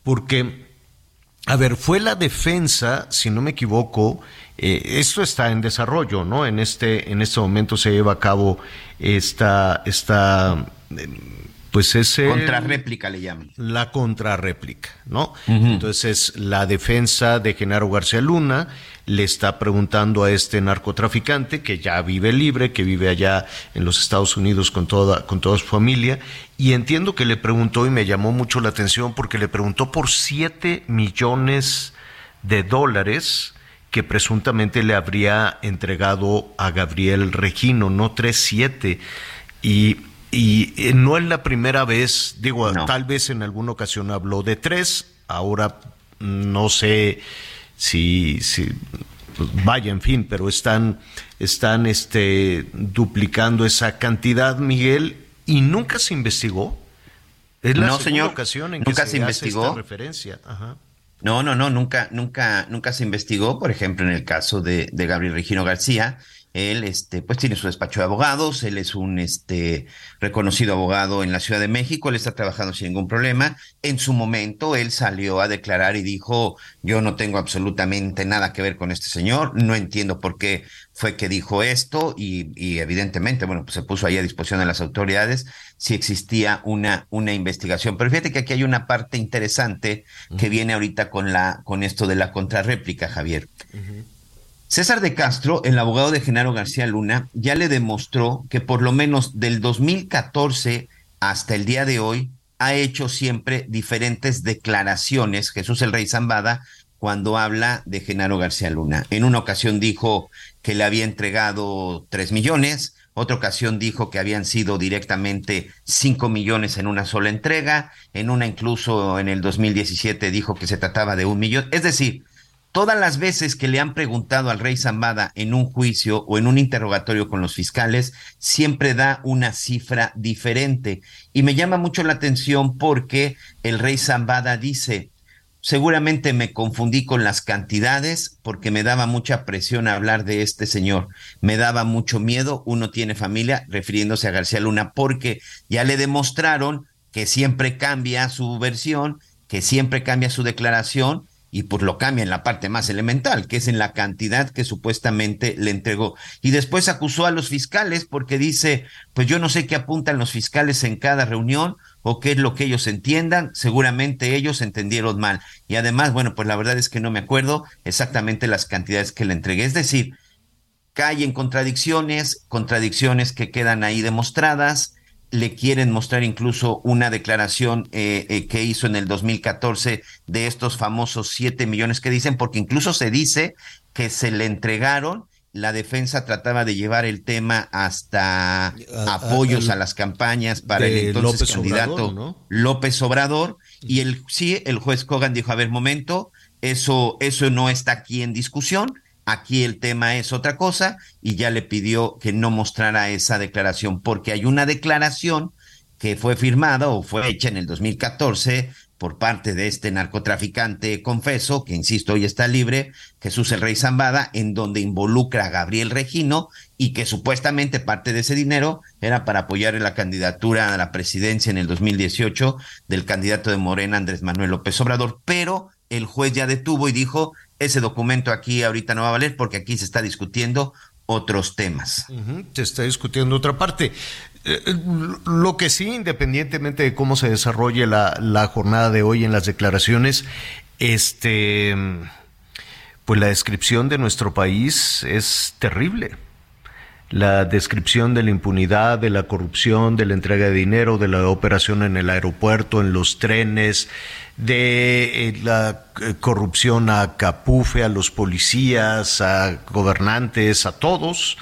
porque a ver, fue la defensa, si no me equivoco, eh, esto está en desarrollo, ¿no? En este en este momento se lleva a cabo esta esta pues ese contrarréplica le llaman. La contrarréplica, ¿no? Entonces la defensa de Genaro García Luna le está preguntando a este narcotraficante que ya vive libre, que vive allá en los Estados Unidos con toda con toda su familia y entiendo que le preguntó y me llamó mucho la atención porque le preguntó por 7 millones de dólares que presuntamente le habría entregado a Gabriel Regino, no 3 7 y y eh, no es la primera vez, digo, tal vez en alguna ocasión habló de tres, ahora no sé si, si pues vaya, en fin, pero están, están este, duplicando esa cantidad, Miguel, y nunca se investigó. Es la no, segunda señor, ocasión en nunca que se, investigó. esta referencia. Ajá. No, no, no, nunca, nunca, nunca se investigó, por ejemplo, en el caso de, de Gabriel Regino García, él, este, pues tiene su despacho de abogados, él es un, este, reconocido abogado en la Ciudad de México, él está trabajando sin ningún problema. En su momento, él salió a declarar y dijo, yo no tengo absolutamente nada que ver con este señor, no entiendo por qué fue que dijo esto y, y evidentemente, bueno, pues se puso ahí a disposición de las autoridades si existía una, una investigación. Pero fíjate que aquí hay una parte interesante que viene ahorita con la, con esto de la contrarréplica, Javier. César de Castro, el abogado de Genaro García Luna, ya le demostró que por lo menos del 2014 hasta el día de hoy ha hecho siempre diferentes declaraciones, Jesús el Rey Zambada, cuando habla de Genaro García Luna. En una ocasión dijo que le había entregado tres millones, otra ocasión dijo que habían sido directamente cinco millones en una sola entrega, en una incluso en el 2017 dijo que se trataba de un millón. Es decir, todas las veces que le han preguntado al rey Zambada en un juicio o en un interrogatorio con los fiscales, siempre da una cifra diferente. Y me llama mucho la atención porque el rey Zambada dice, seguramente me confundí con las cantidades porque me daba mucha presión hablar de este señor, me daba mucho miedo, uno tiene familia, refiriéndose a García Luna, porque ya le demostraron que siempre cambia su versión, que siempre cambia su declaración y pues lo cambia en la parte más elemental, que es en la cantidad que supuestamente le entregó. Y después acusó a los fiscales porque dice, pues yo no sé qué apuntan los fiscales en cada reunión o qué es lo que ellos entiendan, seguramente ellos entendieron mal. Y además, bueno, pues la verdad es que no me acuerdo exactamente las cantidades que le entregué. Es decir, cae en contradicciones, contradicciones que quedan ahí demostradas. Le quieren mostrar incluso una declaración eh, eh, que hizo en el 2014 de estos famosos 7 millones que dicen, porque incluso se dice que se le entregaron. La defensa trataba de llevar el tema hasta apoyos a, las campañas para el entonces López candidato Obrador, López Obrador. Y el sí el juez Kogan dijo a ver momento eso eso no está aquí en discusión aquí el tema es otra cosa y ya le pidió que no mostrara esa declaración porque hay una declaración que fue firmada o fue hecha en el 2014 por parte de este narcotraficante confeso, que insisto, hoy está libre, Jesús el Rey Zambada, en donde involucra a Gabriel Regino y que supuestamente parte de ese dinero era para apoyar la candidatura a la presidencia en el 2018 del candidato de Morena, Andrés Manuel López Obrador, pero el juez ya detuvo y dijo, ese documento aquí ahorita no va a valer porque aquí se está discutiendo otros temas. Se está discutiendo otra parte. Eh, lo que sí, independientemente de cómo se desarrolle la, la, jornada de hoy en las declaraciones, este, pues la descripción de nuestro país es terrible. La descripción de la impunidad, de la corrupción, de la entrega de dinero, de la operación en el aeropuerto, en los trenes, de eh, la eh, corrupción a Capufe, a los policías, a gobernantes, a todos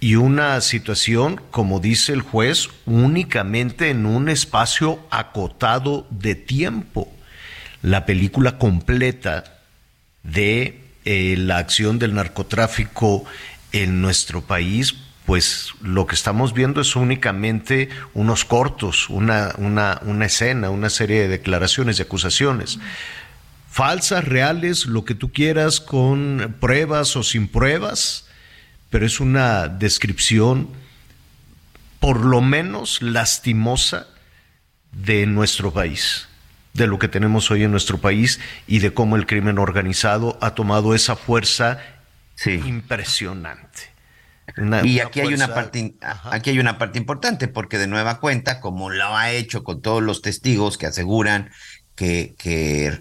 y una situación, como dice el juez, únicamente en un espacio acotado de tiempo. La película completa de eh, la acción del narcotráfico en nuestro país, pues lo que estamos viendo es únicamente unos cortos, una, una, una escena, una serie de declaraciones y acusaciones. Falsas, reales, lo que tú quieras, con pruebas o sin pruebas pero es una descripción por lo menos lastimosa de nuestro país, de lo que tenemos hoy en nuestro país y de cómo el crimen organizado ha tomado esa fuerza impresionante. Y aquí hay una parte aquí hay una parte importante porque de nueva cuenta como lo ha hecho con todos los testigos que aseguran que, que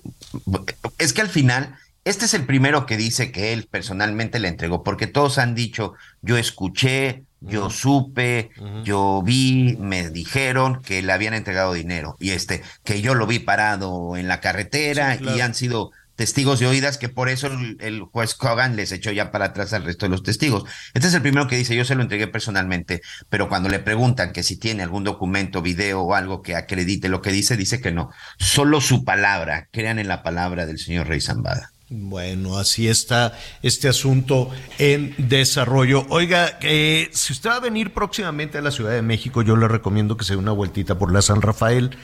es que al final este es el primero que dice que él personalmente le entregó, porque todos han dicho, yo escuché, yo supe, yo vi, me dijeron que le habían entregado dinero y este, que yo lo vi parado en la carretera y han sido testigos de oídas que por eso el, juez Kogan les echó ya para atrás al resto de los testigos. Este es el primero que dice, yo se lo entregué personalmente, pero cuando le preguntan que si tiene algún documento, video o algo que acredite lo que dice, dice que no. Solo su palabra, crean en la palabra del señor Rey Zambada. Bueno, así está este asunto en desarrollo. Oiga, eh, si usted va a venir próximamente a la Ciudad de México, yo le recomiendo que se dé una vueltita por la San Rafael.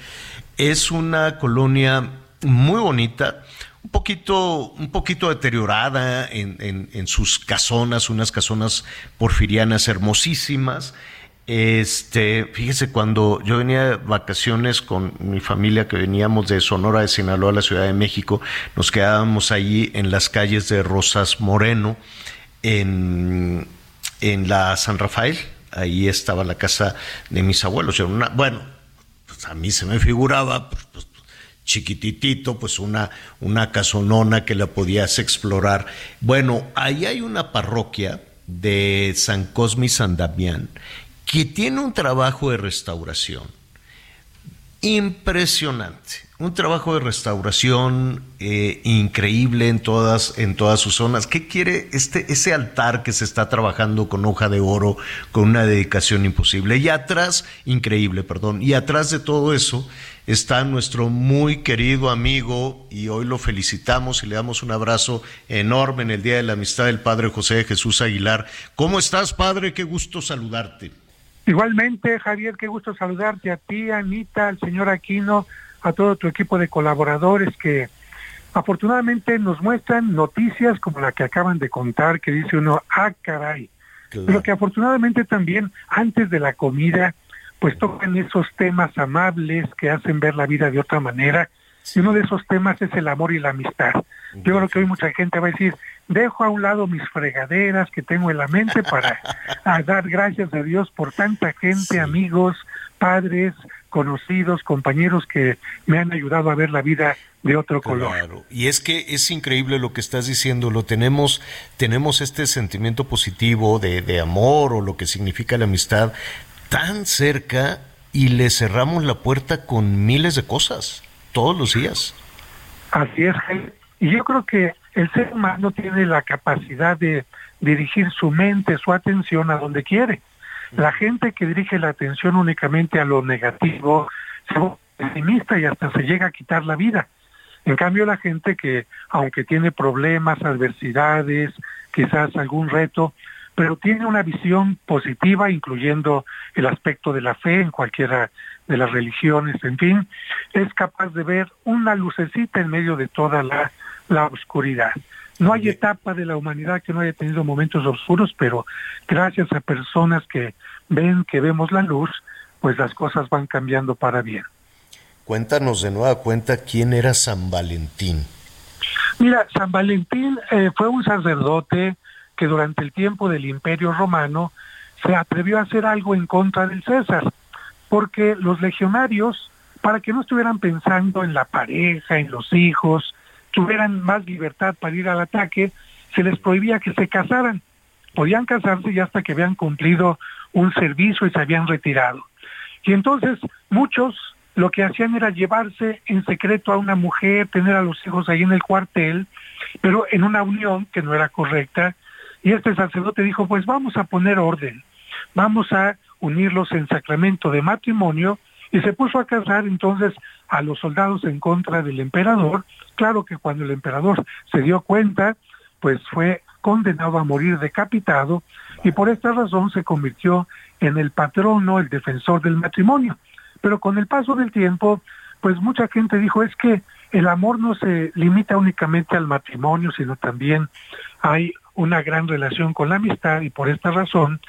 Es una colonia muy bonita, un poquito, un poquito deteriorada en, en, sus casonas, unas casonas porfirianas hermosísimas. Este, fíjese, cuando yo venía de vacaciones con mi familia que veníamos de Sonora de Sinaloa a la Ciudad de México, nos quedábamos allí en las calles de Rosas Moreno, en, en la San Rafael. Ahí estaba la casa de mis abuelos. una, bueno, pues a mí se me figuraba pues, pues, chiquititito, pues una, una casonona que la podías explorar. Bueno, ahí hay una parroquia de San Cosme y San Damián que tiene un trabajo de restauración impresionante. Un trabajo de restauración eh, increíble en todas, en todas sus zonas. ¿Qué quiere este, ese altar que se está trabajando con hoja de oro, con una dedicación imposible? Y atrás, increíble, perdón, y atrás de todo eso está nuestro muy querido amigo, y hoy lo felicitamos y le damos un abrazo enorme en el Día de la Amistad del Padre José Jesús Aguilar. ¿Cómo estás, Padre? Qué gusto saludarte. Igualmente, Javier, qué gusto saludarte a ti, Anita, al señor Aquino, a todo tu equipo de colaboradores que afortunadamente nos muestran noticias como la que acaban de contar, que dice uno, ah, caray. Pero que afortunadamente también antes de la comida, pues tocan esos temas amables que hacen ver la vida de otra manera. Y uno de esos temas es el amor y la amistad. Yo creo que hoy mucha gente va a decir, dejo a un lado mis fregaderas que tengo en la mente para dar gracias a Dios por tanta gente, amigos, padres, conocidos, compañeros que me han ayudado a ver la vida de otro color. Claro, y es que es increíble lo que estás diciendo, lo tenemos, tenemos este sentimiento positivo de, de amor o lo que significa la amistad tan cerca y le cerramos la puerta con miles de cosas todos los días. Así es, y yo creo que el ser humano tiene la capacidad de dirigir su mente, su atención a donde quiere. La gente que dirige la atención únicamente a lo negativo se vuelve pesimista y hasta se llega a quitar la vida. En cambio, la gente que, aunque tiene problemas, adversidades, quizás algún reto, pero tiene una visión positiva, incluyendo el aspecto de la fe en cualquiera de las religiones, en fin, es capaz de ver una lucecita en medio de toda la, la oscuridad. No hay etapa de la humanidad que no haya tenido momentos oscuros, pero gracias a personas que ven que vemos la luz, pues las cosas van cambiando para bien. Cuéntanos de nueva cuenta quién era San Valentín. Mira, San Valentín eh, fue un sacerdote que durante el tiempo del Imperio Romano se atrevió a hacer algo en contra del César, porque los legionarios, para que no estuvieran pensando en la pareja, en los hijos, tuvieran más libertad para ir al ataque, se les prohibía que se casaran. Podían casarse ya hasta que habían cumplido un servicio y se habían retirado. Y entonces muchos lo que hacían era llevarse en secreto a una mujer, tener a los hijos ahí en el cuartel, pero en una unión que no era correcta. Y este sacerdote dijo, pues vamos a poner orden, vamos a unirlos en sacramento de matrimonio y se puso a casar entonces a los soldados en contra del emperador. Claro que cuando el emperador se dio cuenta, pues fue condenado a morir decapitado y por esta razón se convirtió en el patrono, el defensor del matrimonio. Pero con el paso del tiempo, pues mucha gente dijo es que el amor no se limita únicamente al matrimonio, sino también hay una gran relación con la amistad y por esta razón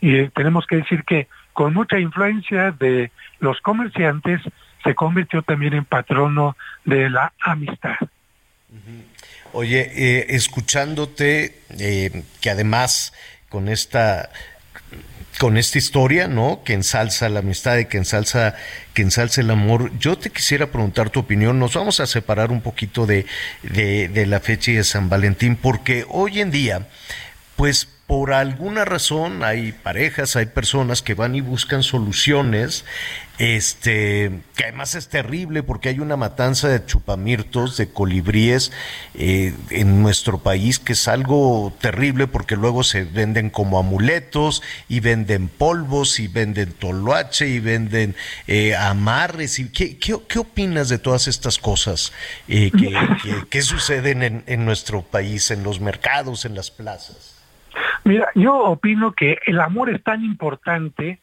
y tenemos que decir que con mucha influencia de los comerciantes se convirtió también en patrono de la amistad. Oye, eh, escuchándote, eh, que además con esta con esta historia, ¿no? Que ensalza la amistad y que ensalza, que ensalza el amor. Yo te quisiera preguntar tu opinión. Nos vamos a separar un poquito de, de, de la fecha de San Valentín, porque hoy en día, pues por alguna razón hay parejas, hay personas que van y buscan soluciones, este, que además es terrible porque hay una matanza de chupamirtos, de colibríes eh, en nuestro país que es algo terrible porque luego se venden como amuletos y venden polvos y venden toloache y venden eh, amarres. Y, ¿qué, qué, opinas de todas estas cosas eh, que, que, suceden en, en nuestro país, en los mercados, en las plazas? Mira, yo opino que el amor es tan importante,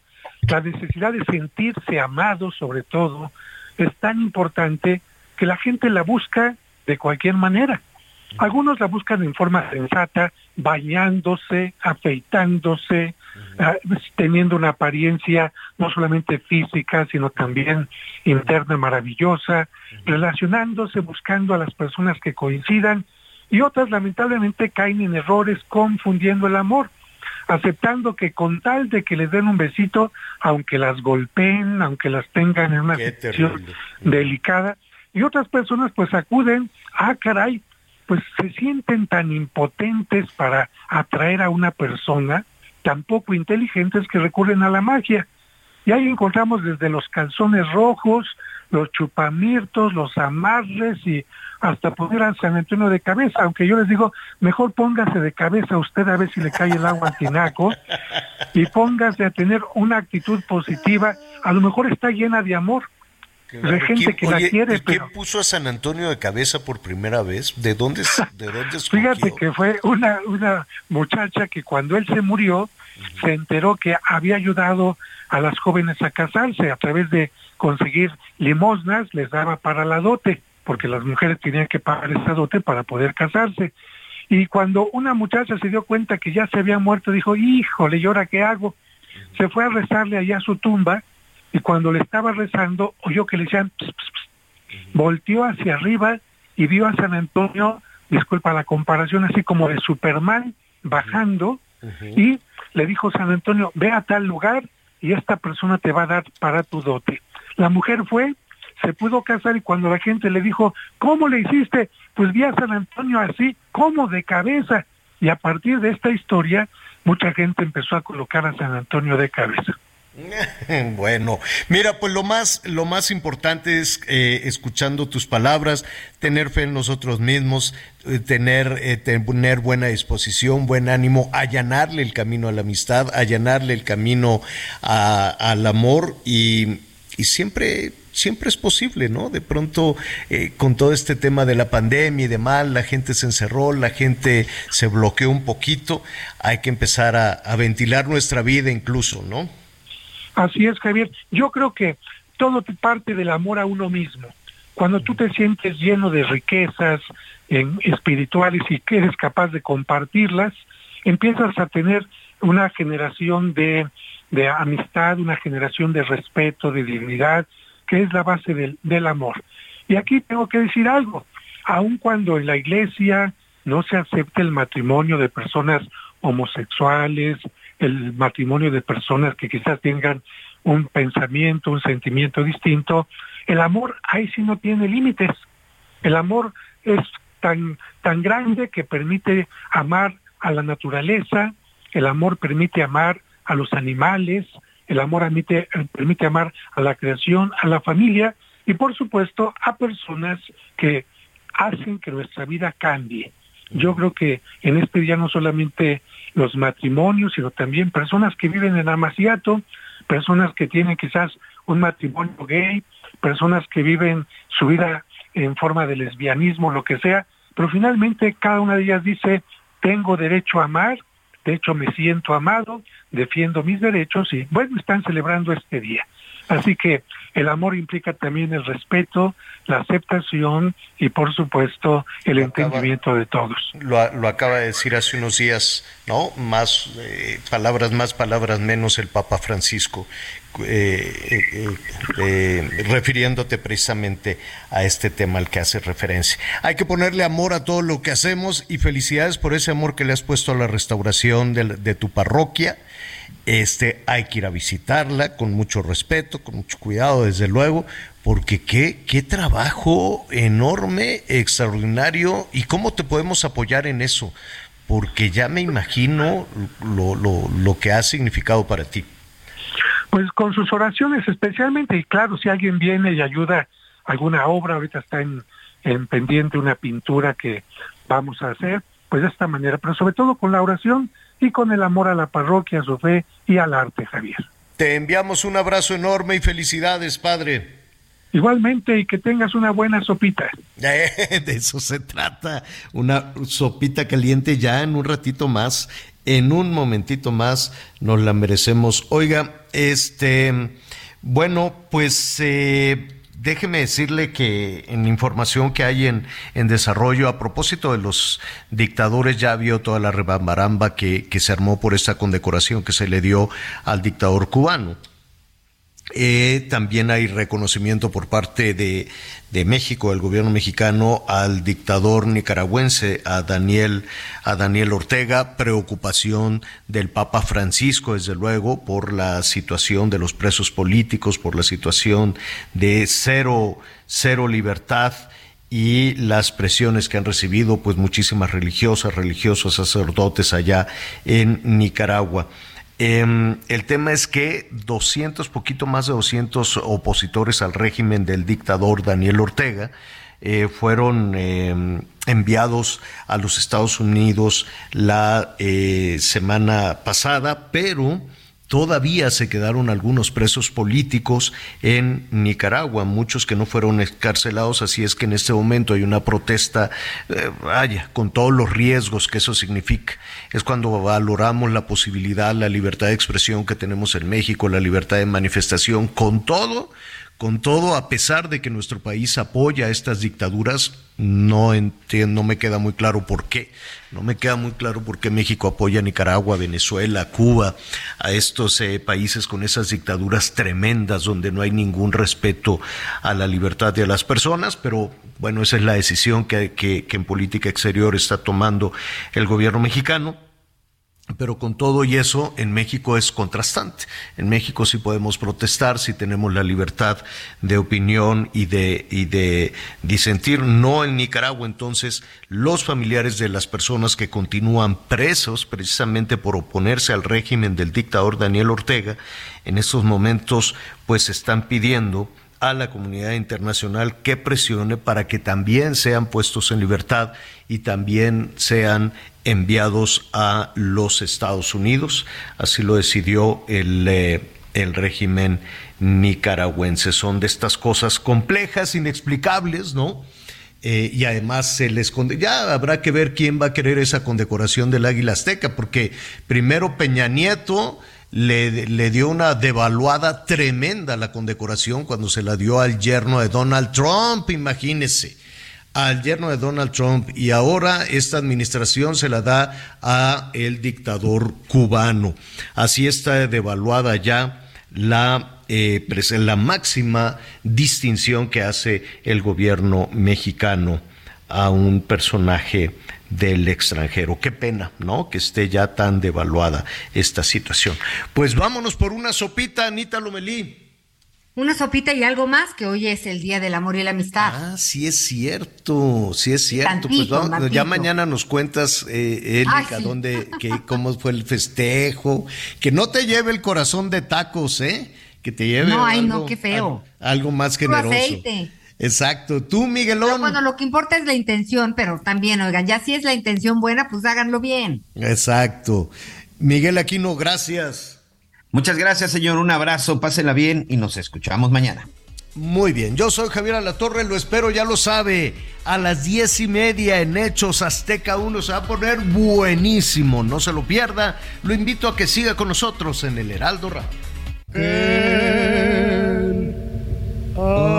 la necesidad de sentirse amado sobre todo, es tan importante que la gente la busca de cualquier manera. Algunos la buscan en forma sensata, bañándose, afeitándose, ah, teniendo una apariencia no solamente física, sino también interna maravillosa, relacionándose, buscando a las personas que coincidan y otras lamentablemente caen en errores confundiendo el amor, aceptando que con tal de que les den un besito, aunque las golpeen, aunque las tengan en una situación delicada, y otras personas pues acuden, ah caray, pues se sienten tan impotentes para atraer a una persona, tan poco inteligentes que recurren a la magia. Y ahí encontramos desde los calzones rojos, los chupamirtos, los amarres y hasta poner a San Antonio de cabeza, aunque yo les digo, mejor póngase de cabeza usted a ver si le cae el agua al tinaco y póngase a tener una actitud positiva, a lo mejor está llena de amor. De gente que la quiere, pero... ¿Quién puso a San Antonio de cabeza por primera vez? ¿De dónde, de dónde Fíjate que fue una, una muchacha que cuando él se murió, se enteró que había ayudado a las jóvenes a casarse a través de conseguir limosnas, les daba para la dote porque las mujeres tenían que pagar esa dote para poder casarse. Y cuando una muchacha se dio cuenta que ya se había muerto, dijo, híjole, ¿y ahora qué hago? Se fue a rezarle allá a su tumba y cuando le estaba rezando, oyó que le decían, volteó hacia arriba y vio a San Antonio, disculpa la comparación, así como de Superman, bajando, y le dijo San Antonio, ve a tal lugar y esta persona te va a dar para tu dote. La mujer fue, se pudo casar y cuando la gente le dijo, ¿cómo le hiciste? Pues vi a San Antonio así, como de cabeza. Y a partir de esta historia, mucha gente empezó a colocar a San Antonio de cabeza. Bueno, mira, pues lo más, lo más importante es eh, escuchando tus palabras, tener fe en nosotros mismos, eh, tener, eh, tener buena disposición, buen ánimo, allanarle el camino a la amistad, allanarle el camino al amor y, y siempre siempre es posible, ¿no? De pronto, con todo este tema de la pandemia y demás, la gente se encerró, la gente se bloqueó un poquito, hay que empezar a, a ventilar nuestra vida incluso, ¿no? Así es, Javier. Yo creo que todo parte del amor a uno mismo. Cuando tú te sientes lleno de riquezas espirituales y que eres capaz de compartirlas, empiezas a tener una generación de, de amistad, una generación de respeto, de dignidad, que es la base del, del amor. Y aquí tengo que decir algo, aun cuando en la iglesia no se acepta el matrimonio de personas homosexuales, el matrimonio de personas que quizás tengan un pensamiento, un sentimiento distinto, el amor ahí sí no tiene límites. El amor es tan, tan grande que permite amar a la naturaleza, el amor permite amar a los animales, el amor permite, permite amar a la creación, a la familia y por supuesto a personas que hacen que nuestra vida cambie. Yo creo que en este día no solamente los matrimonios, sino también personas que viven en Amaciato, personas que tienen quizás un matrimonio gay, personas que viven su vida en forma de lesbianismo, lo que sea, pero finalmente cada una de ellas dice, tengo derecho a amar, de hecho me siento amado, defiendo mis derechos y bueno, están celebrando este día. Así que el amor implica también el respeto, la aceptación y por supuesto el entendimiento de todos. Lo, lo, acaba de decir hace unos días, ¿no? Más eh, palabras más, palabras menos el Papa Francisco, eh, eh, eh, refiriéndote precisamente a este tema al que hace referencia. Hay que ponerle amor a todo lo que hacemos y felicidades por ese amor que le has puesto a la restauración de, de tu parroquia. Este, hay que ir a visitarla con mucho respeto, con mucho cuidado, desde luego, porque qué, qué trabajo enorme, extraordinario, y cómo te podemos apoyar en eso, porque ya me imagino lo, lo, lo que ha significado para ti. Pues con sus oraciones especialmente, y claro, si alguien viene y ayuda alguna obra, ahorita está en, en pendiente una pintura que vamos a hacer, pues de esta manera, pero sobre todo con la oración y con el amor a la parroquia, a su fe y al arte, Javier. Te enviamos un abrazo enorme y felicidades, padre. Igualmente, y que tengas una buena sopita. De eso se trata, una sopita caliente ya en un ratito más, en un momentito más nos la merecemos. Oiga, este, bueno, pues eh, déjeme decirle que en información que hay en, en, desarrollo, a propósito de los dictadores, ya vio toda la rebambaramba que, que se armó por esta condecoración que se le dio al dictador cubano. Eh, también hay reconocimiento por parte de, de, México, del gobierno mexicano, al dictador nicaragüense, a Daniel, a Daniel Ortega, preocupación del Papa Francisco, desde luego, por la situación de los presos políticos, por la situación de cero, cero libertad y las presiones que han recibido pues muchísimas religiosas, religiosos, sacerdotes allá en Nicaragua. Eh, el tema es que 200, poquito más de 200 opositores al régimen del dictador Daniel Ortega eh, fueron eh, enviados a los Estados Unidos la eh, semana pasada, pero Todavía se quedaron algunos presos políticos en Nicaragua, muchos que no fueron escarcelados, así es que en este momento hay una protesta, eh, vaya, con todos los riesgos que eso significa. Es cuando valoramos la posibilidad, la libertad de expresión que tenemos en México, la libertad de manifestación, con todo, con todo, a pesar de que nuestro país apoya estas dictaduras, no entiendo, no me queda muy claro por qué. No me queda muy claro por qué México apoya a Nicaragua, Venezuela, Cuba, a estos eh, países con esas dictaduras tremendas donde no hay ningún respeto a la libertad de las personas, pero bueno, esa es la decisión que, que, que en política exterior está tomando el gobierno mexicano. Pero con todo y eso, en México es contrastante. En México sí podemos protestar, sí tenemos la libertad de opinión y de, y de disentir. No en Nicaragua, entonces, los familiares de las personas que continúan presos precisamente por oponerse al régimen del dictador Daniel Ortega, en estos momentos, pues están pidiendo a la comunidad internacional que presione para que también sean puestos en libertad y también sean enviados a los Estados Unidos. Así lo decidió el, eh, el régimen nicaragüense. Son de estas cosas complejas, inexplicables, ¿no? Eh, y además se les ya habrá que ver quién va a querer esa condecoración del Águila Azteca, porque primero Peña Nieto le, dio una devaluada tremenda la condecoración cuando se la dio al yerno de Donald Trump, imagínese, al yerno de Donald Trump y ahora esta administración se la da a el dictador cubano. Así está devaluada ya la, eh, la máxima distinción que hace el gobierno mexicano a un personaje del extranjero. Qué pena, ¿no? Que esté ya tan devaluada esta situación. Pues vámonos por una sopita, Anita Lomelí. Una sopita y algo más, que hoy es el Día del Amor y la Amistad. Ah, sí es cierto, sí es cierto. pues vamos, ya mañana nos cuentas, eh, Erika, dónde, que, cómo fue el festejo. Que no te lleve el corazón de tacos, ¿eh? Que te lleve. No, ay, no, qué feo. Algo, más generoso. Aceite. Exacto. Tú, Miguelón. bueno, lo que importa es la intención, pero también, oigan, ya si es la intención buena, pues háganlo bien. Exacto. Miguel Aquino, gracias. Muchas gracias, señor. Un abrazo, pásenla bien y nos escuchamos mañana. Muy bien, yo soy Javier Alatorre, lo espero, ya lo sabe, a las diez y media en Hechos Azteca 1 se va a poner buenísimo, no se lo pierda, lo invito a que siga con nosotros en el Heraldo Radio. mi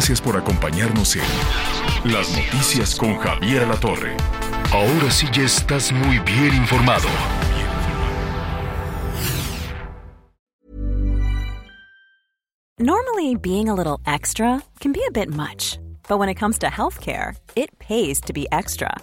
Gracias por acompañarnos en Las Noticias con Javier La Torre. Ahora sí ya estás muy bien informado. Normally, being a little extra can be a bit much, but when it comes to healthcare, it pays to be extra.